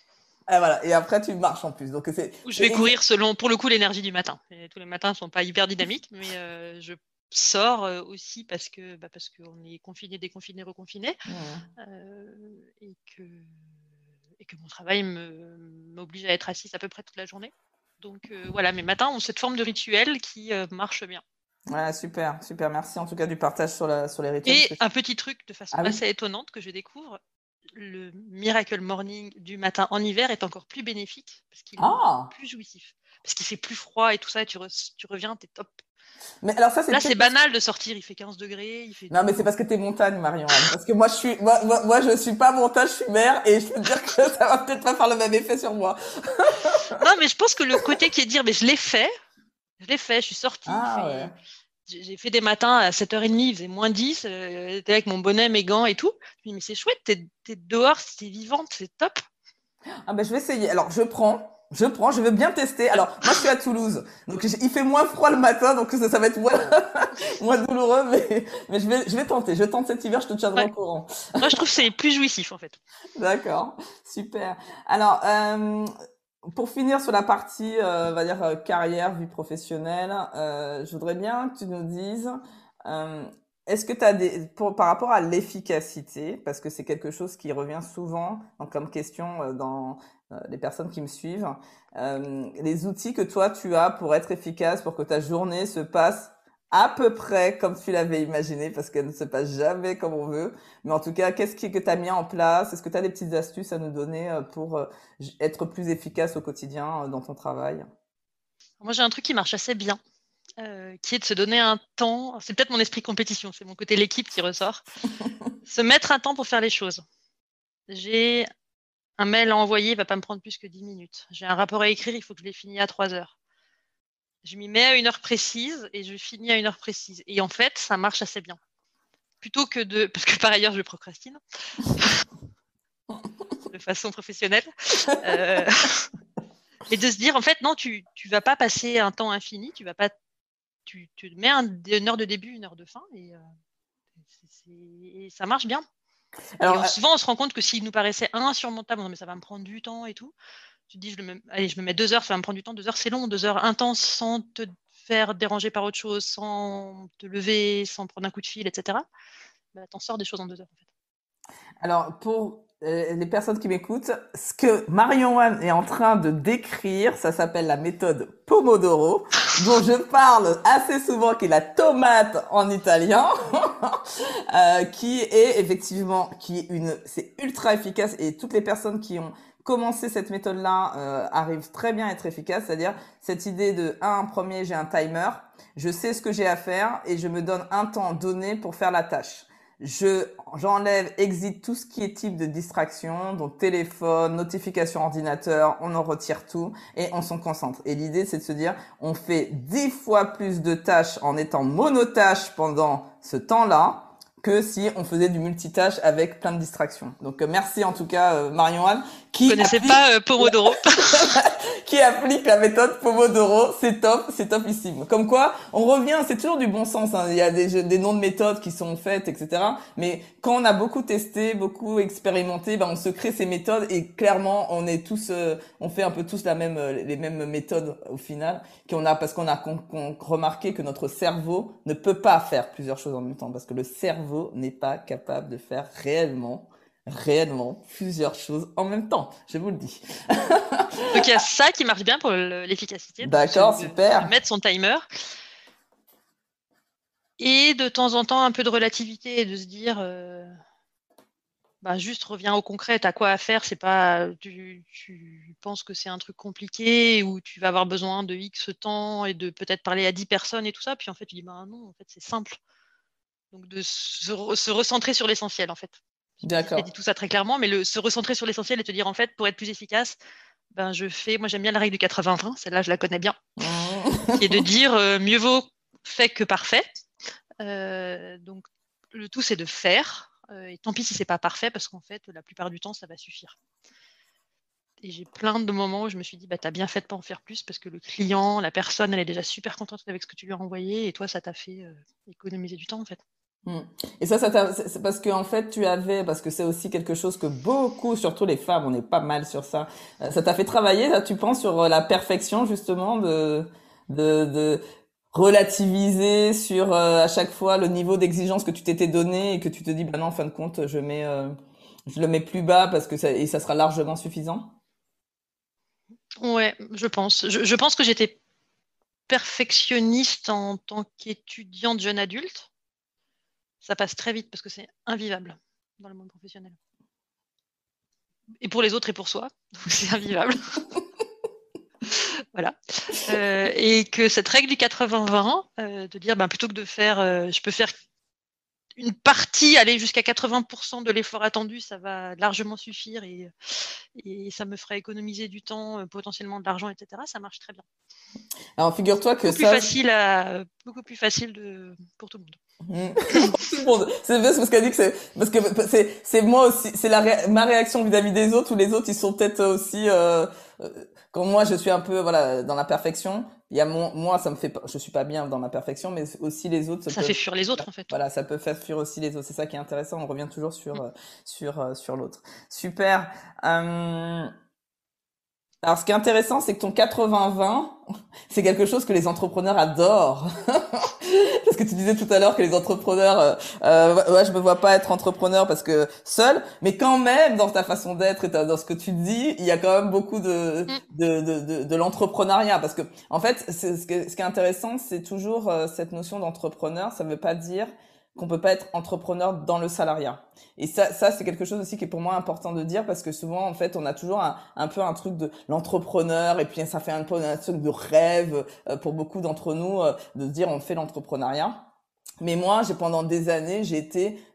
A: Et voilà. Et après, tu marches en plus. Donc c'est.
B: Je vais courir selon, pour le coup, l'énergie du matin. tous les matins ne sont pas hyper dynamiques, mais euh, je sors euh, aussi parce que bah, parce qu'on est confiné, déconfiné, reconfiné, euh, et que et que mon travail m'oblige à être assise à peu près toute la journée. Donc voilà, mes matins ont cette forme de rituel qui marche bien.
A: Ouais, super, super. Merci en tout cas du partage sur, la, sur les rituels.
B: Et un petit truc de façon ah assez étonnante que je découvre, le Miracle Morning du matin en hiver est encore plus bénéfique parce qu'il est ah. plus jouissif. Parce qu'il fait plus froid et tout ça, et tu, tu reviens, t'es top.
A: Mais alors ça,
B: Là, c'est banal de sortir, il fait 15 degrés. Il fait...
A: Non, mais c'est parce que t'es montagne, Marion. parce que moi, je suis, moi, moi, je suis pas montagne, je suis mer, et je peux te dire que ça va peut-être pas faire le même effet sur moi.
B: non, mais je pense que le côté qui est de dire, mais je l'ai fait, je l'ai fait, je suis sortie. Ah, j'ai fait des matins à 7h30, il faisait moins 10, euh, j'étais avec mon bonnet, mes gants et tout. Je me dis, mais c'est chouette, t'es es dehors, t'es vivante, c'est top.
A: Ah ben je vais essayer. Alors je prends, je prends, je veux bien tester. Alors moi je suis à Toulouse, donc il fait moins froid le matin, donc ça, ça va être moins, moins douloureux, mais, mais je, vais, je vais tenter. Je tente cet hiver, je te tiendrai au courant.
B: moi je trouve que c'est plus jouissif en fait.
A: D'accord, super. Alors, euh, pour finir sur la partie, euh, va dire euh, carrière, vie professionnelle, euh, je voudrais bien que tu nous dises, euh, est-ce que tu as des, par rapport à l'efficacité, parce que c'est quelque chose qui revient souvent donc, comme question euh, dans les personnes qui me suivent, les outils que toi tu as pour être efficace, pour que ta journée se passe à peu près comme tu l'avais imaginé, parce qu'elle ne se passe jamais comme on veut. Mais en tout cas, qu'est-ce que tu as mis en place? Est-ce que tu as des petites astuces à nous donner euh, pour euh, être plus efficace au quotidien euh, dans ton travail?
B: Moi, j'ai un truc qui marche assez bien, qui est de se donner un temps. C'est peut-être mon esprit compétition, c'est mon côté l'équipe qui ressort. se mettre un temps pour faire les choses. J'ai un mail à envoyer, il va pas me prendre plus que 10 minutes. J'ai un rapport à écrire, il faut que je l'ai fini à 3 heures je m'y mets à une heure précise et je finis à une heure précise. Et en fait, ça marche assez bien. plutôt que de. Parce que par ailleurs, je procrastine. de façon professionnelle. Euh, et de se dire, en fait, non, tu ne vas pas passer un temps infini, tu vas pas. Tu, tu mets un, une heure de début, une heure de fin, et, ça marche bien. Alors, souvent, on se rend compte que s'il nous paraissait insurmontable, non, mais ça va me prendre du temps et tout, tu te dis, je, me, allez, je me mets deux heures, ça va me prendre du temps, deux heures, c'est long, deux heures intenses sans te faire déranger par autre chose, sans te lever, sans prendre un coup de fil, etc. Bah, t'en sors des choses en deux heures, en fait.
A: Alors, pour euh, les personnes qui m'écoutent, ce que Marion Wan est en train de décrire, ça s'appelle la méthode Pomodoro, dont je parle assez souvent, qui est la tomate en italien, euh, qui est effectivement, qui est une, c'est ultra efficace et toutes les personnes qui ont commencer cette méthode-là euh, arrive très bien à être efficace, c'est-à-dire cette idée de un premier j'ai un timer, je sais ce que j'ai à faire et je me donne un temps donné pour faire la tâche. Je j'enlève, exit tout ce qui est type de distraction, donc téléphone, notification ordinateur, on en retire tout et on s'en concentre. Et l'idée c'est de se dire on fait dix fois plus de tâches en étant monotâche pendant ce temps-là que si on faisait du multitâche avec plein de distractions. Donc euh, merci en tout cas euh, Marion-Anne
B: qui connaissez pas euh, Pomodoro
A: qui applique la méthode Pomodoro, c'est top, c'est topissime. Comme quoi, on revient, c'est toujours du bon sens. Hein. Il y a des, noms de méthodes qui sont faites, etc. Mais quand on a beaucoup testé, beaucoup expérimenté, ben on se crée ces méthodes et clairement, on est tous, on fait un peu tous la même, les mêmes méthodes au final. Qu'on a parce qu'on a remarqué que notre cerveau ne peut pas faire plusieurs choses en même temps parce que le cerveau n'est pas capable de faire réellement, réellement plusieurs choses en même temps. Je vous le dis.
B: Donc il y a ça qui marche bien pour l'efficacité.
A: D'accord, super.
B: mettre son timer. Et de temps en temps, un peu de relativité et de se dire, euh, bah, juste reviens au concret, t'as quoi à faire, c'est pas, tu, tu, penses que c'est un truc compliqué ou tu vas avoir besoin de X temps et de peut-être parler à 10 personnes et tout ça, puis en fait tu dis, bah non, en fait c'est simple. Donc de se, recentrer sur l'essentiel en fait.
A: D'accord.
B: Dit tout ça très clairement, mais le, se recentrer sur l'essentiel et te dire en fait, pour être plus efficace, ben je fais, moi j'aime bien la règle du 80-20, celle-là je la connais bien, qui est de dire euh, mieux vaut fait que parfait. Euh, donc le tout c'est de faire, euh, et tant pis si c'est pas parfait parce qu'en fait la plupart du temps ça va suffire. Et j'ai plein de moments où je me suis dit, bah, tu as bien fait de pas en faire plus parce que le client, la personne, elle est déjà super contente avec ce que tu lui as envoyé et toi, ça t'a fait économiser du temps en fait.
A: Mm. Et ça, ça c'est parce que en fait, tu avais, parce que c'est aussi quelque chose que beaucoup, surtout les femmes, on est pas mal sur ça. Euh, ça t'a fait travailler, là, tu penses, sur euh, la perfection justement de de, de relativiser sur euh, à chaque fois le niveau d'exigence que tu t'étais donné et que tu te dis, bah non, en fin de compte, je mets, je le mets plus bas parce que ça et ça sera largement suffisant?
B: Ouais, je pense. Je, je pense que j'étais perfectionniste en tant qu'étudiante jeune adulte ça passe très vite parce que c'est invivable dans le monde professionnel. Et pour les autres et pour soi, c'est invivable. voilà. Euh, et que cette règle du 80-20, euh, de dire ben, plutôt que de faire, euh, je peux faire une partie, aller jusqu'à 80% de l'effort attendu, ça va largement suffire et, et, ça me fera économiser du temps, potentiellement de l'argent, etc. Ça marche très bien.
A: Alors figure-toi que
B: beaucoup ça... Plus facile à, beaucoup plus facile de, pour tout le monde.
A: c'est parce qu'elle dit que c'est parce que c'est c'est moi aussi c'est la ma réaction vis-à-vis des autres ou les autres ils sont peut-être aussi euh, euh, quand moi je suis un peu voilà dans la perfection il y a mon moi ça me fait je suis pas bien dans ma perfection mais aussi les autres
B: ça, ça fait fuir les autres en fait.
A: voilà ça peut faire fuir aussi les autres. C'est ça qui est intéressant on revient toujours sur mm. sur euh, sur l'autre. Super euh... Alors, ce qui est intéressant, c'est que ton 80-20, c'est quelque chose que les entrepreneurs adorent. parce que tu disais tout à l'heure que les entrepreneurs, euh, euh, ouais, je me vois pas être entrepreneur parce que seul, mais quand même, dans ta façon d'être et dans ce que tu dis, il y a quand même beaucoup de, mm. de, de, de, de l'entrepreneuriat. Parce que, en fait, ce, ce qui est intéressant, c'est toujours euh, cette notion d'entrepreneur. Ça veut pas dire qu'on peut pas être entrepreneur dans le salariat. Et ça, ça c'est quelque chose aussi qui est pour moi important de dire parce que souvent, en fait, on a toujours un, un peu un truc de l'entrepreneur et puis ça fait un peu un truc de rêve euh, pour beaucoup d'entre nous euh, de se dire on fait l'entrepreneuriat. Mais moi, j'ai pendant des années, j'ai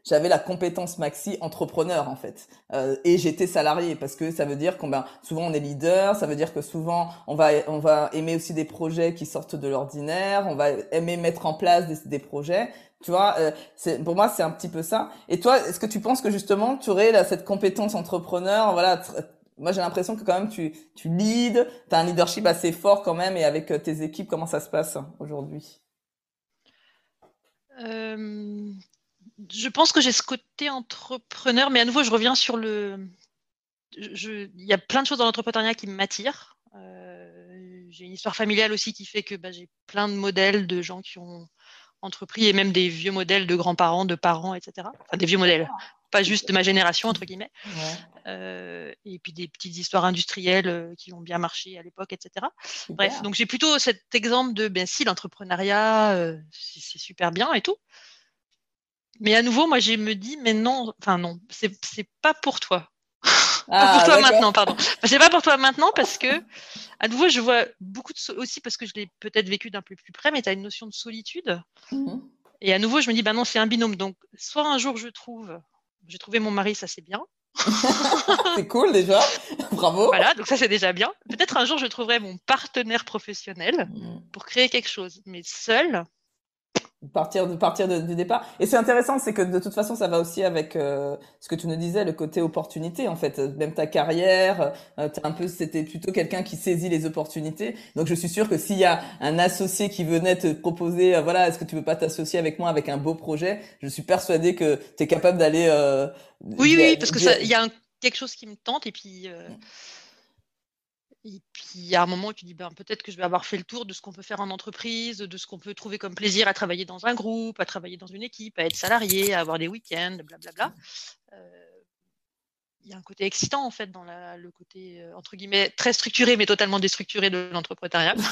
A: j'avais la compétence maxi entrepreneur en fait, euh, et j'étais salarié parce que ça veut dire qu'on ben souvent on est leader, ça veut dire que souvent on va on va aimer aussi des projets qui sortent de l'ordinaire, on va aimer mettre en place des, des projets. Tu vois, euh, c'est pour moi c'est un petit peu ça. Et toi, est-ce que tu penses que justement tu aurais là, cette compétence entrepreneur, voilà, moi j'ai l'impression que quand même tu tu leads, tu as un leadership assez fort quand même et avec euh, tes équipes comment ça se passe aujourd'hui?
B: Euh, je pense que j'ai ce côté entrepreneur, mais à nouveau, je reviens sur le. il y a plein de choses dans l'entrepreneuriat qui m'attirent. Euh, j'ai une histoire familiale aussi qui fait que bah, j'ai plein de modèles de gens qui ont entrepris et même des vieux modèles de grands-parents, de parents, etc. Enfin, des vieux modèles, pas juste de ma génération, entre guillemets. Euh, et puis des petites histoires industrielles qui ont bien marché à l'époque, etc. Bref, donc j'ai plutôt cet exemple de, ben si, l'entrepreneuriat, c'est super bien et tout. Mais à nouveau, moi, je me dis, mais non, enfin non, c'est pas pour toi. pas pour ah, toi maintenant, pardon. C'est pas pour toi maintenant parce que, à nouveau, je vois beaucoup de aussi parce que je l'ai peut-être vécu d'un peu plus près, mais tu as une notion de solitude. Mmh et à nouveau, je me dis, bah non, c'est un binôme. Donc, soit un jour je trouve, j'ai trouvé mon mari, ça c'est bien.
A: c'est cool déjà, bravo.
B: Voilà, donc ça c'est déjà bien. Peut-être un jour je trouverai mon partenaire professionnel mmh. pour créer quelque chose, mais seul,
A: partir de partir du départ. Et c'est intéressant c'est que de toute façon ça va aussi avec euh, ce que tu nous disais le côté opportunité en fait. Même ta carrière euh, un peu c'était plutôt quelqu'un qui saisit les opportunités. Donc je suis sûr que s'il y a un associé qui venait te proposer euh, voilà est-ce que tu veux pas t'associer avec moi avec un beau projet je suis persuadée que tu es capable d'aller euh,
B: oui oui parce que il y a quelque chose qui me tente et puis et puis, à un moment, tu dis, ben, peut-être que je vais avoir fait le tour de ce qu'on peut faire en entreprise, de ce qu'on peut trouver comme plaisir à travailler dans un groupe, à travailler dans une équipe, à être salarié, à avoir des week-ends, blablabla. Euh, il y a un côté excitant, en fait, dans le côté, euh, entre guillemets, très structuré, mais totalement déstructuré de l'entrepreneuriat.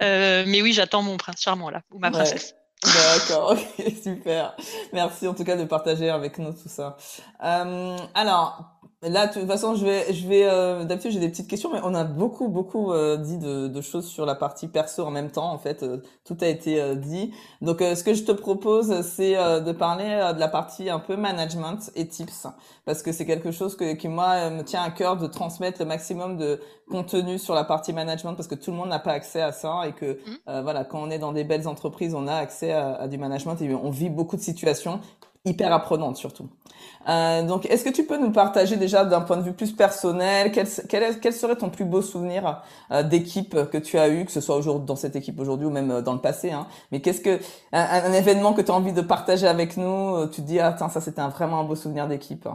B: Euh, mais oui, j'attends mon prince charmant, là, ou ma princesse.
A: D'accord, ok, super. Merci en tout cas de partager avec nous tout ça. alors, Là, de toute façon, je vais, je vais. Euh, D'habitude, j'ai des petites questions, mais on a beaucoup, beaucoup euh, dit de, de, choses sur la partie perso en même temps. En fait, euh, tout a été euh, dit. Donc, ce que je te propose, c'est de parler de la partie un peu management et tips, parce que c'est quelque chose que, qui moi me tient à cœur de transmettre le maximum de contenu sur la partie management, parce que tout le monde n'a pas accès à ça et que mmh. voilà, quand on est dans des belles entreprises, on a accès à, à du management et on vit beaucoup de situations hyper apprenante surtout. Euh, donc, est-ce que tu peux nous partager déjà d'un point de vue plus personnel, quel, serait ton plus beau souvenir euh, d'équipe que tu as eu, que ce soit aujourd'hui dans cette équipe aujourd'hui ou même euh, dans le passé hein. Mais qu'est-ce que un, événement que tu as envie de partager avec nous Tu te dis ah ça c'était un, vraiment un beau souvenir d'équipe.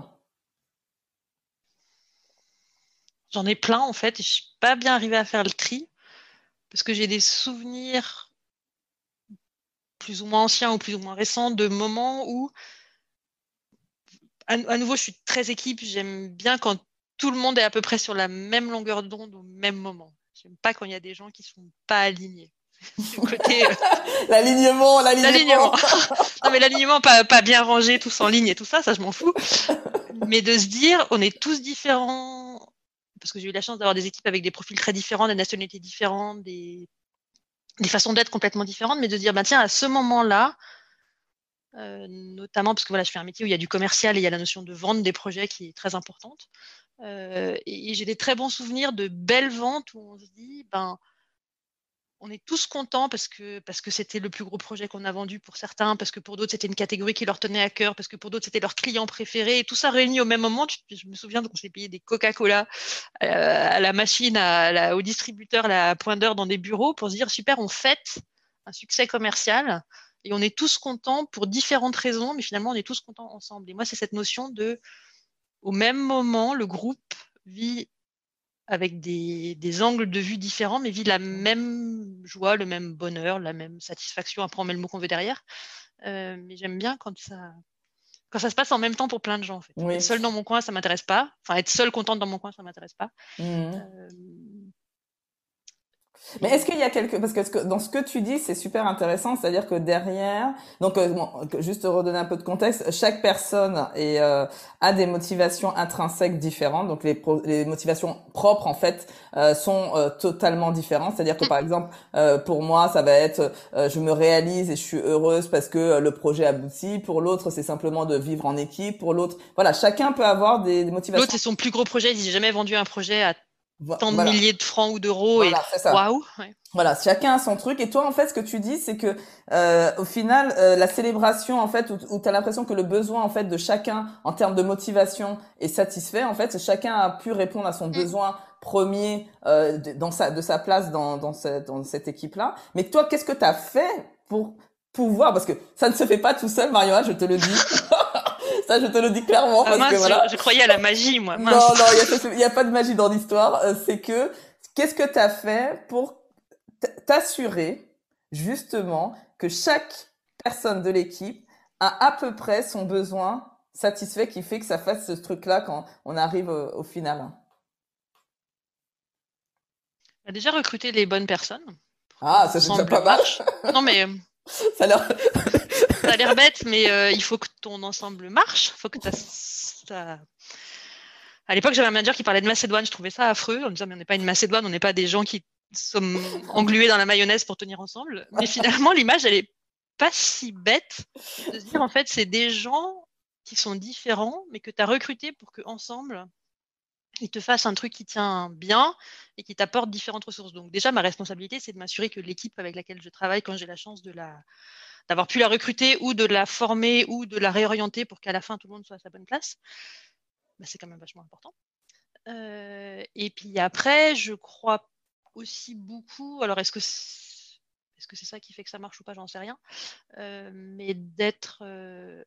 B: J'en ai plein en fait. Je suis pas bien arrivé à faire le tri parce que j'ai des souvenirs plus ou moins anciens ou plus ou moins récents de moments où à, nouveau, je suis très équipe. J'aime bien quand tout le monde est à peu près sur la même longueur d'onde au même moment. J'aime pas quand il y a des gens qui sont pas alignés.
A: Euh, l'alignement, l'alignement.
B: non mais l'alignement pas, pas bien rangé, tous en ligne et tout ça, ça je m'en fous. Mais de se dire, on est tous différents, parce que j'ai eu la chance d'avoir des équipes avec des profils très différents, des nationalités différentes, des, des façons d'être complètement différentes, mais de se dire, bah, tiens, à ce moment-là, euh, notamment parce que voilà, je fais un métier où il y a du commercial et il y a la notion de vente des projets qui est très importante. Euh, et, j'ai des très bons souvenirs de belles ventes où on se dit, ben, on est tous contents parce que parce que c'était le plus gros projet qu'on a vendu pour certains, parce que pour d'autres c'était une catégorie qui leur tenait à cœur, parce que pour d'autres c'était leur client préféré, et tout ça réuni au même moment. Je me souviens qu'on s'est payé des Coca-Cola euh, à la machine, au distributeur, à la point d'heure dans des bureaux pour se dire super, on fête un succès commercial et on est tous contents pour différentes raisons, mais finalement, on est tous contents ensemble. Et moi, c'est cette notion de, au même moment, le groupe vit avec des, angles de vue différents, mais vit la même joie, le même bonheur, la même satisfaction. Après, on met le mot qu'on veut derrière. Euh, mais j'aime bien quand ça, quand ça se passe en même temps pour plein de gens. En fait. Être seul dans mon coin, ça m'intéresse pas. Enfin, être seul contente dans mon coin, ça m'intéresse pas. Mmh. Euh,
A: Mais est-ce qu'il y a quelque parce que dans ce que tu dis c'est super intéressant, c'est-à-dire que derrière, donc euh, juste redonner un peu de contexte, chaque personne est, euh, a des motivations intrinsèques différentes, donc les, les motivations propres en fait euh, sont totalement différentes, c'est-à-dire que par exemple pour moi ça va être je me réalise et je suis heureuse parce que le projet aboutit, pour l'autre c'est simplement de vivre en équipe, pour l'autre voilà chacun peut avoir des, motivations.
B: L'autre c'est son plus gros projet, il n'a jamais vendu un projet à tant de milliers de francs ou d'euros et waouh.
A: Voilà, chacun a son truc. Et toi, en fait, ce que tu dis, c'est que euh, au final, euh, la célébration, en fait, où, où tu as l'impression que le besoin, en fait, de chacun en termes de motivation est satisfait. En fait, chacun a pu répondre à son mm. besoin premier euh, dans sa de sa place dans dans, dans cette équipe-là. Mais toi, qu'est-ce que tu as fait pour pouvoir parce que ça ne se fait pas tout seul, Mario, je te le dis. Ça, je te le dis clairement.
B: Ah, parce que, voilà. je, croyais à la magie, moi.
A: Non, non, il n'y a, pas de magie dans l'histoire. Euh, c'est que, qu'est-ce que tu as fait pour t'assurer, justement, que chaque personne de l'équipe a à peu près son besoin satisfait qui fait que ça fasse ce truc-là quand on arrive au, final?
B: On a déjà recruté les bonnes personnes.
A: Ah, ça c'est pas mal.
B: Non, mais.
A: Ça
B: ça a l'air bête, mais euh, il faut que ton ensemble marche. Faut que ça... À l'époque, j'avais un manager qui parlait de Macédoine. Je trouvais ça affreux en me disant, mais on n'est pas une Macédoine, on n'est pas des gens qui sommes englués dans la mayonnaise pour tenir ensemble. Mais finalement, l'image, elle pas si bête de se dire, en fait, c'est des gens qui sont différents, mais que tu as recrutés pour qu'ensemble, ils te fassent un truc qui tient bien et qui t'apporte différentes ressources. Donc déjà, ma responsabilité, c'est de m'assurer que l'équipe avec laquelle je travaille, quand j'ai la chance de la, d'avoir pu la recruter ou de la former ou de la réorienter pour qu'à la fin tout le monde soit à sa bonne place, bah, c'est quand même vachement important. Euh, et puis après, je crois aussi beaucoup, alors est-ce que c'est, -ce ça qui fait que ça marche ou pas, j'en sais rien, euh, mais d'être euh,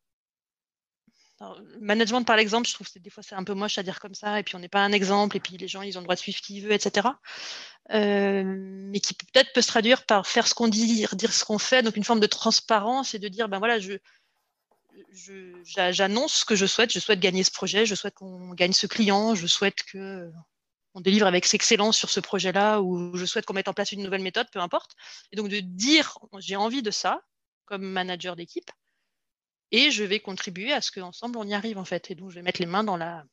B: management, par exemple, je trouve que des fois c'est un peu moche à dire comme ça, et puis on n'est pas un exemple, et puis les gens ils ont le droit de suivre qui veulent, etc. Euh, mais qui peut-être peut se traduire par faire ce qu'on dit, dire ce qu'on fait, donc une forme de transparence et de dire ben voilà, je j'annonce ce que je souhaite, je souhaite gagner ce projet, je souhaite qu'on gagne ce client, je souhaite que on délivre avec excellence sur ce projet-là, ou je souhaite qu'on mette en place une nouvelle méthode, peu importe. Et donc de dire j'ai envie de ça comme manager d'équipe et je vais contribuer à ce qu'ensemble on y arrive en fait. Et donc je vais mettre les mains dans la,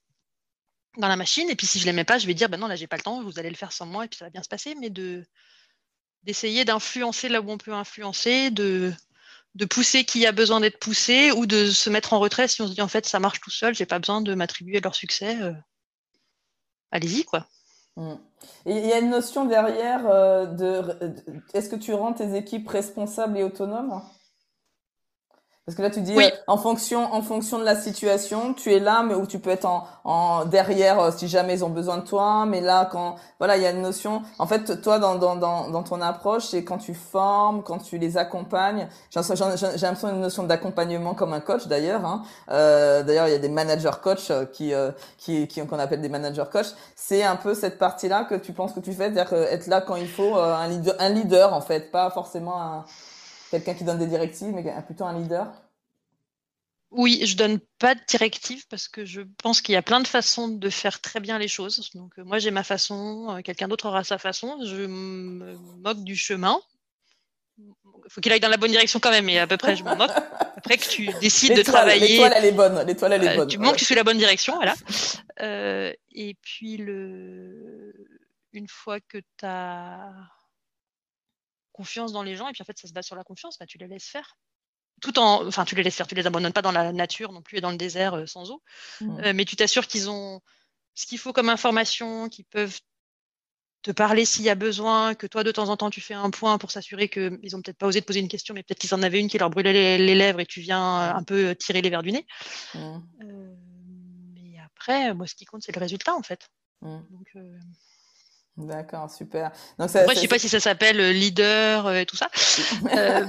B: dans la machine, et puis si je ne les mets pas, je vais dire ben non, là j'ai pas le temps, vous allez le faire sans moi, et puis ça va bien se passer, mais de d'essayer d'influencer là où on peut influencer, de, de pousser qui a besoin d'être poussé, ou de se mettre en retrait si on se dit en fait ça marche tout seul, j'ai pas besoin de m'attribuer leur succès. Euh, allez-y quoi.
A: Mmh. Il y a une notion derrière euh, de est-ce que tu rends tes équipes responsables et autonomes? Parce que là, tu dis, euh, en fonction, en fonction de la situation, tu es là, mais où tu peux être en, en derrière euh, si jamais ils ont besoin de toi. Mais là, quand, voilà, il y a une notion. En fait, toi, dans, dans, dans, dans ton approche, c'est quand tu formes, quand tu les accompagnes. J'ai l'impression une notion d'accompagnement comme un coach, d'ailleurs. Hein. Euh, d'ailleurs, il y a des managers coach euh, qui, qui, qui, qu'on appelle des managers coach. C'est un peu cette partie-là que tu penses que tu fais, c'est-à-dire être là quand il faut, un leader, un leader en fait, pas forcément un Quelqu'un qui donne des directives, mais plutôt un leader?
B: Oui, je donne pas de directives parce que je pense qu'il y a plein de façons de faire très bien les choses. Donc euh, moi j'ai ma façon, euh, quelqu'un d'autre aura sa façon. Je me moque du chemin. Il faut qu'il aille dans la bonne direction quand même, mais à peu près je m'en moque. Après que tu décides de travailler.
A: L'étoile elle est bonne. L'étoile elle est
B: euh,
A: bonne.
B: tu montres que tu suis la bonne direction, voilà. et puis le, une fois que tu as confiance dans les gens, et puis en fait ça se base sur la confiance, bah, tu les laisses faire. Tout en, enfin, tu les laisses faire, tu les abandonnes pas dans la nature non plus et dans le désert euh, sans eau, mmh. euh, mais tu t'assures qu'ils ont ce qu'il faut comme information, qu'ils peuvent te parler s'il y a besoin, que toi de temps en temps tu fais un point pour s'assurer qu'ils ont peut-être pas osé te poser une question, mais peut-être qu'ils en avaient une qui leur brûlait les, lèvres et tu viens euh, un peu tirer les verres du nez. Mmh. mais après, moi, ce qui compte, c'est le résultat en fait. Mmh. Donc,
A: D'accord, super.
B: Donc ça, Après, je sais pas si ça s'appelle euh, leader euh, et tout ça.
A: euh...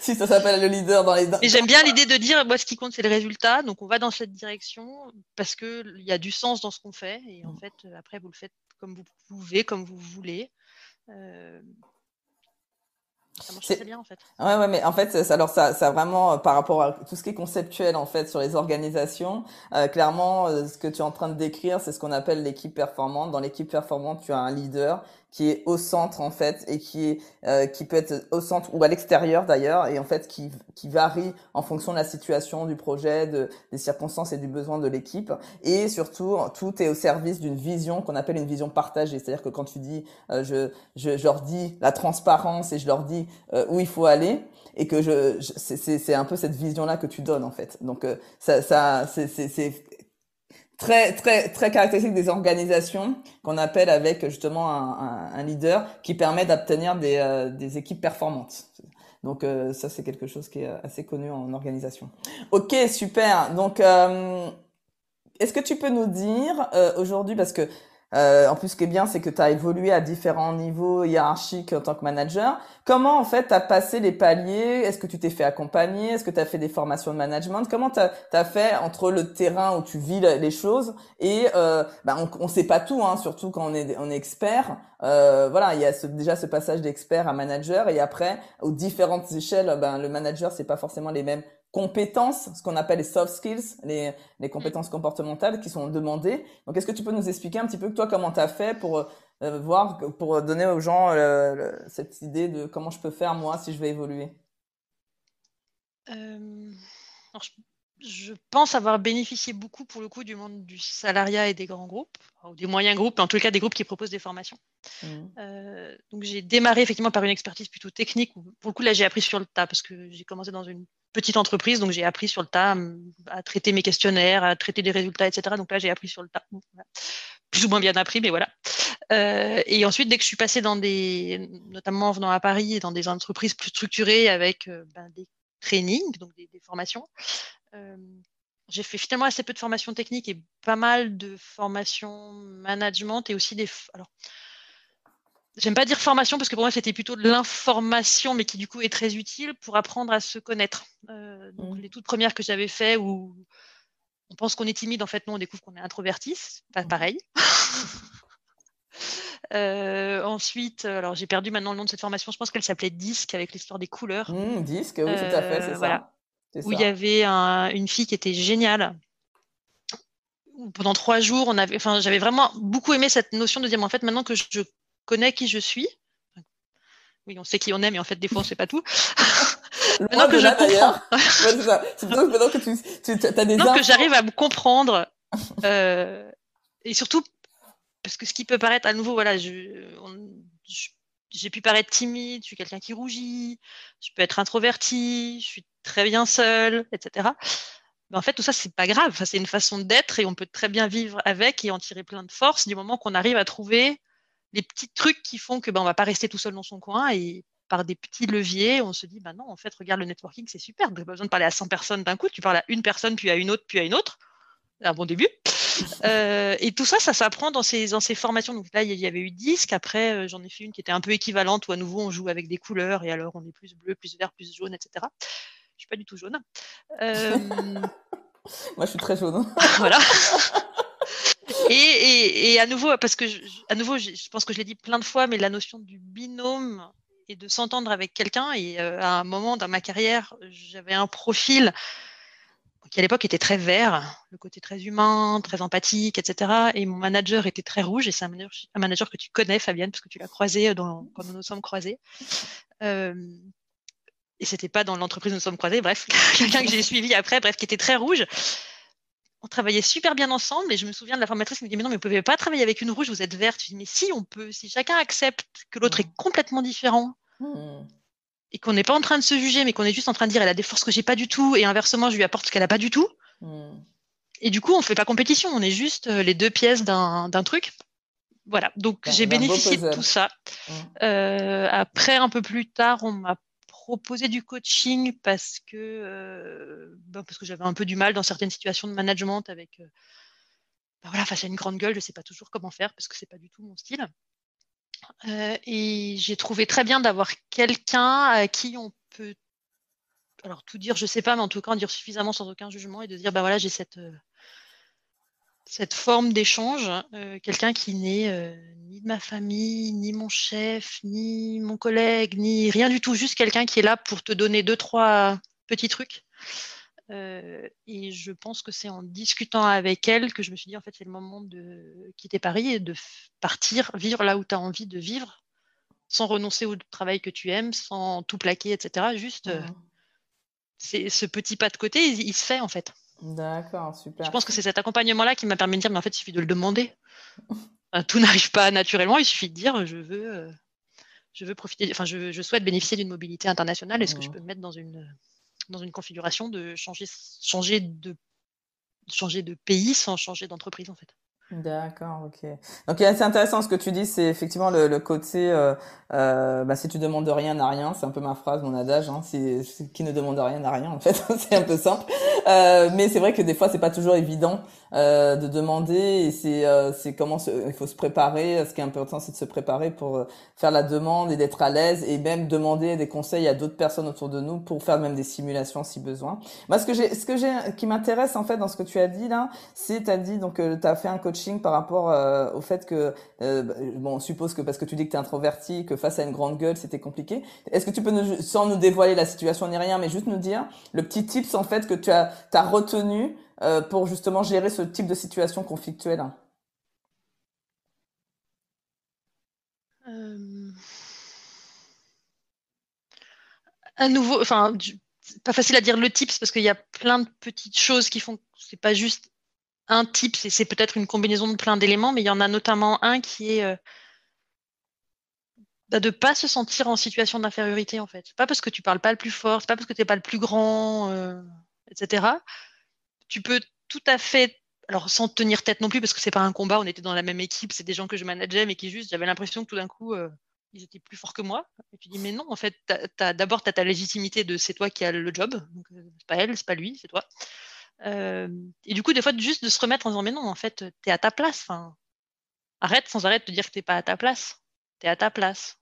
A: si ça s'appelle le leader dans les.
B: Et j'aime bien l'idée de dire, moi, ce qui compte, c'est le résultat. Donc, on va dans cette direction parce que il y a du sens dans ce qu'on fait. Et en mm. fait, après, vous le faites comme vous pouvez, comme vous voulez. Euh, ça marche très bien en fait.
A: Ouais, ouais, mais en fait, ça, alors ça, ça vraiment euh, par rapport à tout ce qui est conceptuel en fait sur les organisations, euh, clairement, euh, ce que tu es en train de décrire, c'est ce qu'on appelle l'équipe performante. Dans l'équipe performante, tu as un leader qui est au centre en fait et qui est euh, qui peut être au centre ou à l'extérieur d'ailleurs et en fait qui qui varie en fonction de la situation du projet, de, des circonstances et du besoin de l'équipe et surtout tout est au service d'une vision qu'on appelle une vision partagée, c'est-à-dire que quand tu dis euh, je, je, je leur dis la transparence et je leur dis euh, où il faut aller et que je, je c'est un peu cette vision là que tu donnes en fait. Donc ça ça c'est très très très caractéristique des organisations qu'on appelle avec justement un, un, leader qui permet d'obtenir des, euh, des équipes performantes. Donc euh, ça c'est quelque chose qui est assez connu en organisation. Ok super. Donc euh, est-ce que tu peux nous dire aujourd'hui parce que euh, en plus, ce qui est bien, c'est que tu as évolué à différents niveaux hiérarchiques en tant que manager. Comment, en fait, tu as passé les paliers? Est-ce que tu t'es fait accompagner? Est-ce que tu as fait des formations de management? Comment tu as, fait entre le terrain où tu vis les choses et euh, bah, on ne sait pas tout, hein, surtout quand on est, on est expert. Euh, voilà, il y a ce, déjà ce passage d'expert à manager et après, aux différentes échelles, ben, le manager, c'est pas forcément les mêmes compétences, ce qu'on appelle les soft skills, les, les compétences comportementales qui sont demandées. Donc, est-ce que tu peux nous expliquer un petit peu toi comment tu as fait pour euh, voir, pour donner aux gens euh, cette idée de comment je peux faire moi si je vais évoluer?
B: Euh, je, pense avoir bénéficié beaucoup pour le coup du monde du salariat et des grands groupes, ou des moyens groupes, en tout cas des groupes qui proposent des formations. Mmh. donc j'ai démarré effectivement par une expertise plutôt technique. pour le coup là j'ai appris sur le tas parce que j'ai commencé dans une petite entreprise, donc j'ai appris sur le tas à traiter mes questionnaires, à traiter des résultats, etc. Donc là, j'ai appris sur le tas. Plus ou moins bien appris, mais voilà. Euh, et ensuite, dès que je suis passée dans des, notamment en venant à Paris, dans des entreprises plus structurées avec euh, ben, des trainings, donc des, formations, euh, j'ai fait finalement assez peu de formations techniques et pas mal de formations management et aussi des. J'aime pas dire formation parce que pour moi c'était plutôt de l'information, mais qui du coup est très utile pour apprendre à se connaître. Euh, donc mmh. les toutes premières que j'avais fait où on pense qu'on est timide, en fait non, on découvre qu'on est introverti, pas mmh. pareil. Euh, ensuite, alors j'ai perdu maintenant le nom de cette formation. Je pense qu'elle s'appelait Disque avec l'histoire des couleurs.
A: Mmh, disque, oui, tout à fait, c'est euh, ça.
B: Où il y avait une fille qui était géniale. Pendant trois jours, on avait, enfin, j'avais vraiment beaucoup aimé cette notion de dire, en fait, maintenant que je connais qui je suis. Oui, on sait qui on est, mais en fait, des fois, on ne sait pas tout.
A: maintenant que je comprends. c'est maintenant que tu, as des
B: Maintenant que j'arrive à me comprendre. Euh, et surtout, parce que ce qui peut paraître à nouveau, voilà, j'ai pu paraître timide, je suis quelqu'un qui rougit, je peux être introverti, je suis très bien seule, etc. Mais en fait, tout ça, c'est pas grave. c'est une façon d'être et on peut très bien vivre avec et en tirer plein de force du moment qu'on arrive à trouver les petits trucs qui font que ben, on va pas rester tout seul dans son coin et par des petits leviers, on se dit, bah non, en fait, regarde le networking, c'est super. Tu n'as pas besoin de parler à 100 personnes d'un coup, tu parles à une personne, puis à une autre, puis à une autre. Un bon début. Euh, et tout ça, ça s'apprend dans ces, dans ces formations. Donc là, il y avait eu 10, qu'après, euh, j'en ai fait une qui était un peu équivalente, où à nouveau, on joue avec des couleurs, et alors on est plus bleu, plus vert, plus jaune, etc. Je suis pas du tout jaune. Euh,
A: Moi, je suis très jaune.
B: voilà. Et, à nouveau, parce que je, à nouveau, je, pense que je l'ai dit plein de fois, mais la notion du binôme et de s'entendre avec quelqu'un. Et euh, à un moment dans ma carrière, j'avais un profil qui à l'époque était très vert, le côté très humain, très empathique, etc. Et mon manager était très rouge, et c'est un manager, que tu connais, Fabienne, parce que tu l'as croisé quand nous nous sommes croisés. Euh, et c'était pas dans l'entreprise où nous sommes croisés, bref, quelqu'un que j'ai suivi après, bref, qui était très rouge on travaillait super bien ensemble et je me souviens de la formatrice qui me dit mais non mais vous pouvez pas travailler avec une rouge vous êtes verte. Je dis mais si on peut si chacun accepte que l'autre est mmh. complètement différent mmh. et qu'on n'est pas en train de se juger mais qu'on est juste en train de dire elle a des forces que j'ai pas du tout et inversement je lui apporte ce qu'elle a pas du tout. Mmh. et du coup on fait pas compétition on est juste euh, les deux pièces d'un truc. Voilà. Donc j'ai bénéficié de tout ça. Euh, après un peu plus tard on m'a proposer du coaching parce que, euh, ben, parce que j'avais un peu du mal dans certaines situations de management avec, euh, ben voilà, face à une grande gueule, je ne sais pas toujours comment faire parce que c'est pas du tout mon style. Euh, et j'ai trouvé très bien d'avoir quelqu'un à qui on peut, alors tout dire, je sais pas, mais en tout cas en dire suffisamment sans aucun jugement et de dire, bah voilà, j'ai cette cette forme d'échange, euh, quelqu'un qui n'est euh, ni de ma famille, ni mon chef, ni mon collègue, ni rien du tout, juste quelqu'un qui est là pour te donner deux, trois petits trucs et je pense que c'est en discutant avec elle que je me suis dit, en fait, c'est le moment de quitter Paris et de partir, vivre là où tu as envie de vivre, sans renoncer au travail que tu aimes, sans tout plaquer, etc. Juste, mmh. c'est ce petit pas de côté, il, se fait, en fait.
A: D'accord, super.
B: Je pense que c'est cet accompagnement-là qui m'a permis de dire, mais en fait, il suffit de le demander. tout n'arrive pas naturellement, il suffit de dire, je veux je veux profiter, enfin, je, souhaite bénéficier d'une mobilité internationale. Est-ce que je mmh. peux me mettre dans une, dans une configuration de changer, changer, de, changer de pays sans changer d'entreprise, en fait?
A: D'accord, ok. Donc c'est intéressant ce que tu dis, c'est effectivement le, le côté euh, euh, bah, si tu demandes rien n'a rien, c'est un peu ma phrase, mon adage. Hein, si, qui ne demande rien n'a rien en fait, c'est un peu simple. Euh, mais c'est vrai que des fois c'est pas toujours évident euh, de demander et c'est euh, c'est comment il faut se préparer. Ce qui est important c'est de se préparer pour euh, faire la demande et d'être à l'aise et même demander des conseils à d'autres personnes autour de nous pour faire même des simulations si besoin. Moi ce que j'ai ce que j'ai qui m'intéresse en fait dans ce que tu as dit là, c'est as dit donc tu as fait un coaching par rapport au fait que bon on suppose que parce que tu dis que tu es introverti que face à une grande gueule, c'était compliqué. Est-ce que tu peux, nous, sans nous dévoiler la situation ni rien, mais juste nous dire le petit tips en fait que tu as, as retenu euh, pour justement gérer ce type de situation conflictuelle
B: euh... À nouveau, enfin, pas facile à dire le tips parce qu'il y a plein de petites choses qui font. C'est pas juste un tips, c'est peut-être une combinaison de plein d'éléments, mais il y en a notamment un qui est euh, bah, de ne pas se sentir en situation d'infériorité en fait. Pas parce que tu parles pas le plus fort, c'est pas parce que tu n'es pas le plus grand, euh, etc. Tu peux tout à fait, alors sans tenir tête non plus, parce que c'est pas un combat, on était dans la même équipe, c'est des gens que je manageais, mais qui juste, j'avais l'impression que tout d'un coup, euh, ils étaient plus forts que moi. Et tu dis, mais non, en fait, d'abord, tu as ta légitimité de c'est toi qui as le job, donc euh, c'est pas elle, c'est pas lui, c'est toi. et du coup, des fois, juste de se remettre en disant, mais non, en fait, tu es à ta place. Arrête sans arrêt de te dire que tu n'es pas à ta place. Tu es à ta place.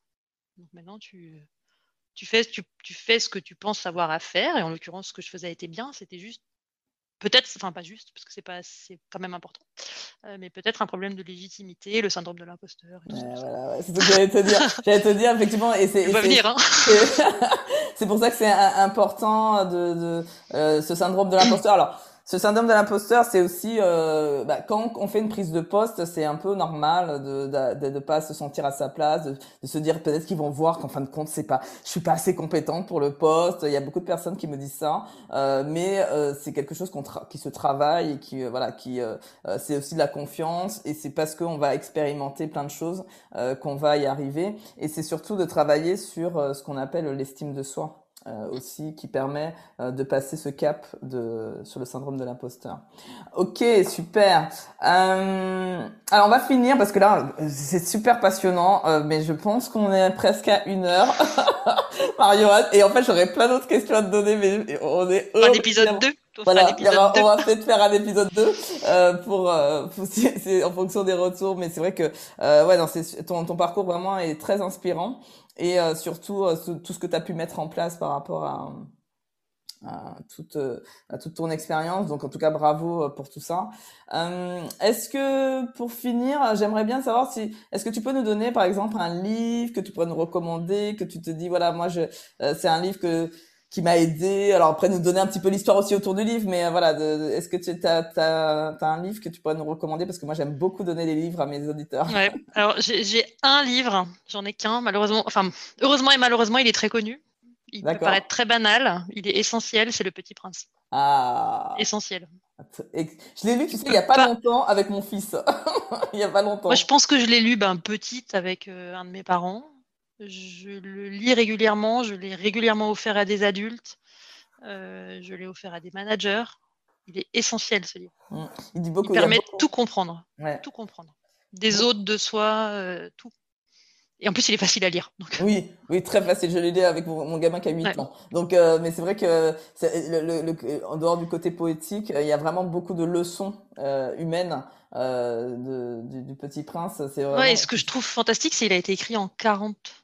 B: Donc maintenant, tu, tu, fais, tu, tu, fais ce que tu penses savoir à faire. Et en l'occurrence, ce que je faisais été bien. C'était juste, peut-être, enfin pas juste, parce que c'est, pas, c'est quand même important, euh, mais peut-être un problème de légitimité, le syndrome de l'imposteur.
A: voilà, c'est ce que j'allais te dire. j'allais te dire, effectivement. Et c'est,
B: venir, hein.
A: c'est pour ça que c'est important de, de euh, ce syndrome de l'imposteur. Alors, ce syndrome de l'imposteur, c'est aussi euh, bah, quand on fait une prise de poste, c'est un peu normal de de, de, pas se sentir à sa place, de, de se dire peut-être qu'ils vont voir qu'en fin de compte, c'est pas, je suis pas assez compétente pour le poste. Il y a beaucoup de personnes qui me disent ça, euh, mais euh, c'est quelque chose qui se travaille et qui euh, voilà, qui euh, euh, c'est aussi de la confiance et c'est parce qu'on va expérimenter plein de choses qu'on va y arriver. Et c'est surtout de travailler sur ce qu'on appelle l'estime de soi. Euh, aussi qui permet euh, de passer ce cap de sur le syndrome de l'imposteur. Ok, super. Euh, alors on va finir parce que là c'est super passionnant, euh, mais je pense qu'on est presque à une heure, Mario. Et en fait j'aurais plein d'autres questions à te donner, mais on est
B: un épisode 2
A: voilà, on va peut-être faire un épisode 2 euh, pour, pour c'est en fonction des retours, mais c'est vrai que ouais, non, ton, ton parcours vraiment est très inspirant et euh, surtout euh, tout ce que tu as pu mettre en place par rapport à, à toute, à toute ton expérience. Donc en tout cas, bravo euh, pour tout ça. est-ce que pour finir, j'aimerais bien savoir si, est-ce que tu peux nous donner par exemple un livre que tu pourrais nous recommander, que tu te dis, voilà, moi, je, c'est un livre que qui m'a aidé. Alors après, nous donner un petit peu l'histoire aussi autour du livre, mais euh, voilà, est-ce que tu as, as, as, un livre que tu pourrais nous recommander? Parce que moi, j'aime beaucoup donner des livres à mes auditeurs.
B: Ouais. Alors j'ai un livre, j'en ai qu'un, malheureusement, enfin, heureusement et malheureusement, il est très connu. Il peut paraître très banal, il est essentiel, c'est Le Petit Prince.
A: Ah
B: Essentiel.
A: Et je l'ai lu, tu sais, il n'y a pas, longtemps avec mon fils. il n'y a pas longtemps.
B: Moi, je pense que je l'ai lu ben, petite avec euh, un de mes parents. Je le lis régulièrement, je l'ai régulièrement offert à des adultes, euh, je l'ai offert à des managers. Il est essentiel ce livre.
A: Mmh. Il, dit beaucoup,
B: permet de tout comprendre. Tout comprendre. Des autres, de soi, euh, tout. Et en plus, il est facile à lire.
A: Oui, oui, très facile. Je l'ai lu avec mon, gamin qui a 8 ans. Donc, euh, mais c'est vrai que en dehors du côté poétique, il y a vraiment beaucoup de leçons humaines du, Petit Prince.
B: Vraiment... et ce que je trouve fantastique, c'est qu'il a été écrit en 40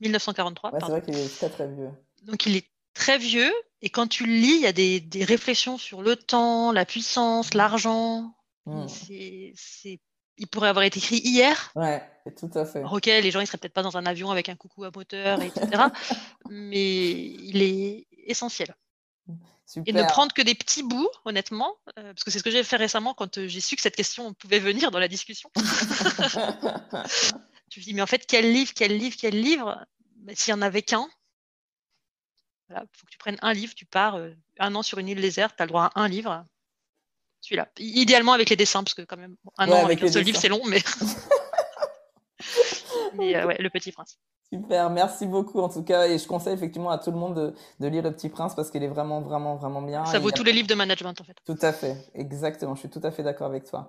B: 1943.
A: c'est vrai qu'il est très très vieux.
B: Donc il est très vieux et quand tu le lis, il y a des, des réflexions sur le temps, la puissance, l'argent. Hmm. C'est, il pourrait avoir été écrit hier.
A: Ouais, tout à fait.
B: ok, les gens ils seraient peut-être pas dans un avion avec un coucou à moteur, etc. mais il est essentiel. Et ne prendre que des petits bouts, honnêtement, parce que c'est ce que j'ai fait récemment quand j'ai su que cette question pouvait venir dans la discussion. je me dis, mais en fait, quel livre, quel livre, quel livre? S'il n'y en avait qu'un, il faut que tu prennes un livre, tu pars un an sur une île déserte, tu as le droit à un livre. Celui-là. Idéalement avec les dessins, parce que quand même, un an avec un seul livre, c'est long, mais. mais ouais, Le Petit Prince.
A: Super, merci beaucoup en tout cas. Et je conseille effectivement à tout le monde de, de lire Le Petit Prince parce qu'il est vraiment, vraiment, vraiment bien.
B: Ça vaut tous les livres de management en fait.
A: Tout à fait, exactement. Je suis tout à fait d'accord avec toi.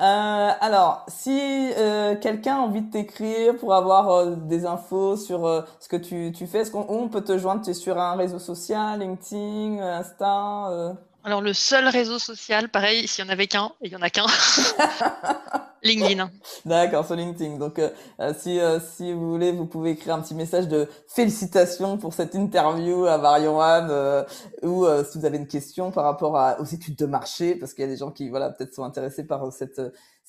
A: Euh, alors, si euh, quelqu'un a envie de t'écrire pour avoir euh, des infos sur euh, ce que tu, tu fais, est-ce qu'on on peut te joindre Tu es sur un réseau social, LinkedIn, Insta euh?
B: Alors, le seul réseau social, pareil, s'il y en avait qu'un, il y en a qu'un, LinkedIn.
A: D'accord, sur LinkedIn. Donc, euh, euh, si, euh, si vous voulez, vous pouvez écrire un petit message de félicitations pour cette interview à Marion Anne, ou si vous avez une question par rapport à, aux études de marché, parce qu'il y a des gens qui, voilà, peut-être sont intéressés par cette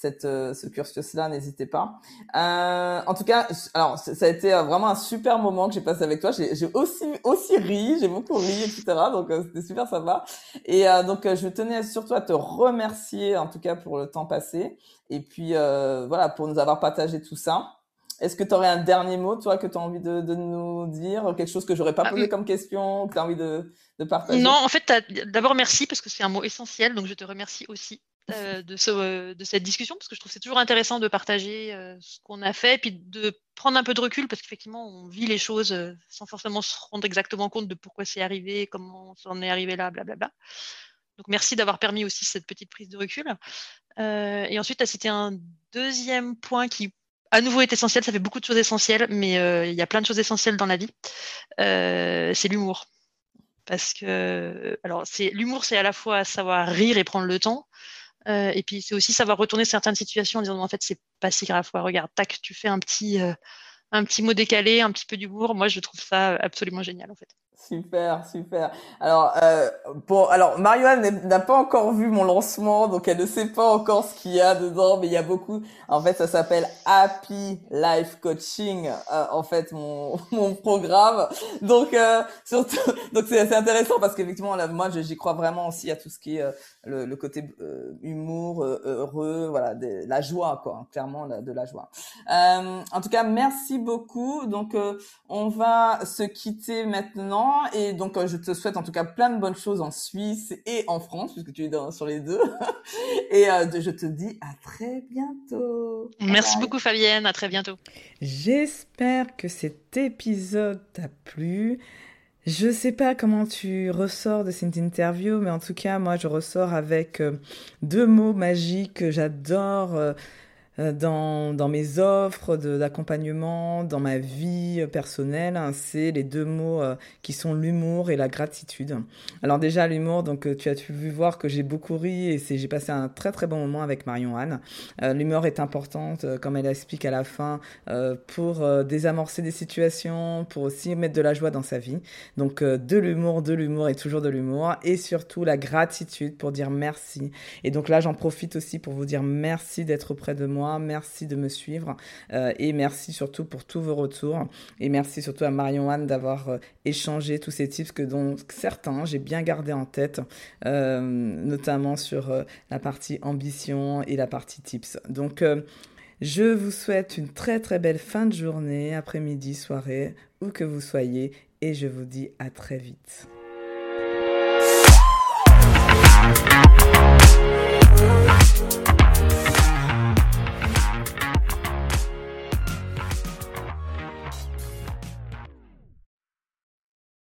A: cette, euh, ce cursus-là, n'hésitez pas. Euh, en tout cas, alors ça a été euh, vraiment un super moment que j'ai passé avec toi. J'ai aussi aussi ri, j'ai beaucoup ri, etc. Donc c'était super sympa. Et donc je tenais surtout à te remercier en tout cas pour le temps passé et puis voilà pour nous avoir partagé tout ça. Est-ce que tu aurais un dernier mot, toi, que tu as envie de, de, nous dire? Quelque chose que j'aurais pas ah, posé comme question, que tu as envie de, de, partager?
B: Non, en fait, d'abord merci parce que c'est un mot essentiel, donc je te remercie aussi. Euh, euh, de, cette discussion, parce que je trouve c'est toujours intéressant de partager euh, ce qu'on a fait, puis de prendre un peu de recul, parce qu'effectivement, on vit les choses sans forcément se rendre exactement compte de pourquoi c'est arrivé, comment on en est arrivé là, blablabla. Donc merci d'avoir permis aussi cette petite prise de recul. et ensuite, tu as cité un deuxième point qui, à nouveau, est essentiel. Ça fait beaucoup de choses essentielles, mais il y a plein de choses essentielles dans la vie. c'est l'humour parce que alors c'est l'humour c'est à la fois savoir rire et prendre le temps euh, et puis c'est aussi savoir retourner certaines situations en disant en fait c'est pas si grave. Regarde, tac, tu fais un petit, euh, un petit mot décalé, un petit peu d'humour. Moi je trouve ça absolument génial en fait.
A: Super, super. Alors, euh, alors Marianne n'a pas encore vu mon lancement, donc elle ne sait pas encore ce qu'il y a dedans, mais il y a beaucoup. En fait, ça s'appelle Happy Life Coaching, euh, en fait, mon, mon programme. Donc, euh, surtout, donc c'est intéressant parce qu'effectivement, moi, j'y crois vraiment aussi à tout ce qui est euh, le, côté humour, heureux, voilà, de, la joie, quoi, hein, clairement, de la joie. en tout cas, merci beaucoup. Donc, on va se quitter maintenant. Et donc, euh, je te souhaite en tout cas plein de bonnes choses en Suisse et en France, puisque tu es dans, sur les deux. et euh, je te dis à très bientôt.
B: Merci beaucoup, Fabienne. À très bientôt.
A: J'espère que cet épisode t'a plu. Je sais pas comment tu ressors de cette interview, mais en tout cas, moi, je ressors avec euh, deux mots magiques que j'adore euh, dans, dans mes offres d'accompagnement, dans ma vie personnelle, hein, c'est les deux mots euh, qui sont l'humour et la gratitude. Alors déjà l'humour, donc euh, tu as pu voir que j'ai beaucoup ri et j'ai passé un très très bon moment avec Marion Anne. l'humour est importante, comme elle explique à la fin, pour désamorcer des situations, pour aussi mettre de la joie dans sa vie. Donc de l'humour, de l'humour et toujours de l'humour et surtout la gratitude pour dire merci. Et donc là j'en profite aussi pour vous dire merci d'être auprès de moi Merci de me suivre euh, et merci surtout pour tous vos retours. Et merci surtout à Marion Anne d'avoir euh, échangé tous ces tips que dont certains j'ai bien gardé en tête, euh, notamment sur la partie ambition et la partie tips. Donc je vous souhaite une très très belle fin de journée, après-midi, soirée, où que vous soyez, et je vous dis à très vite.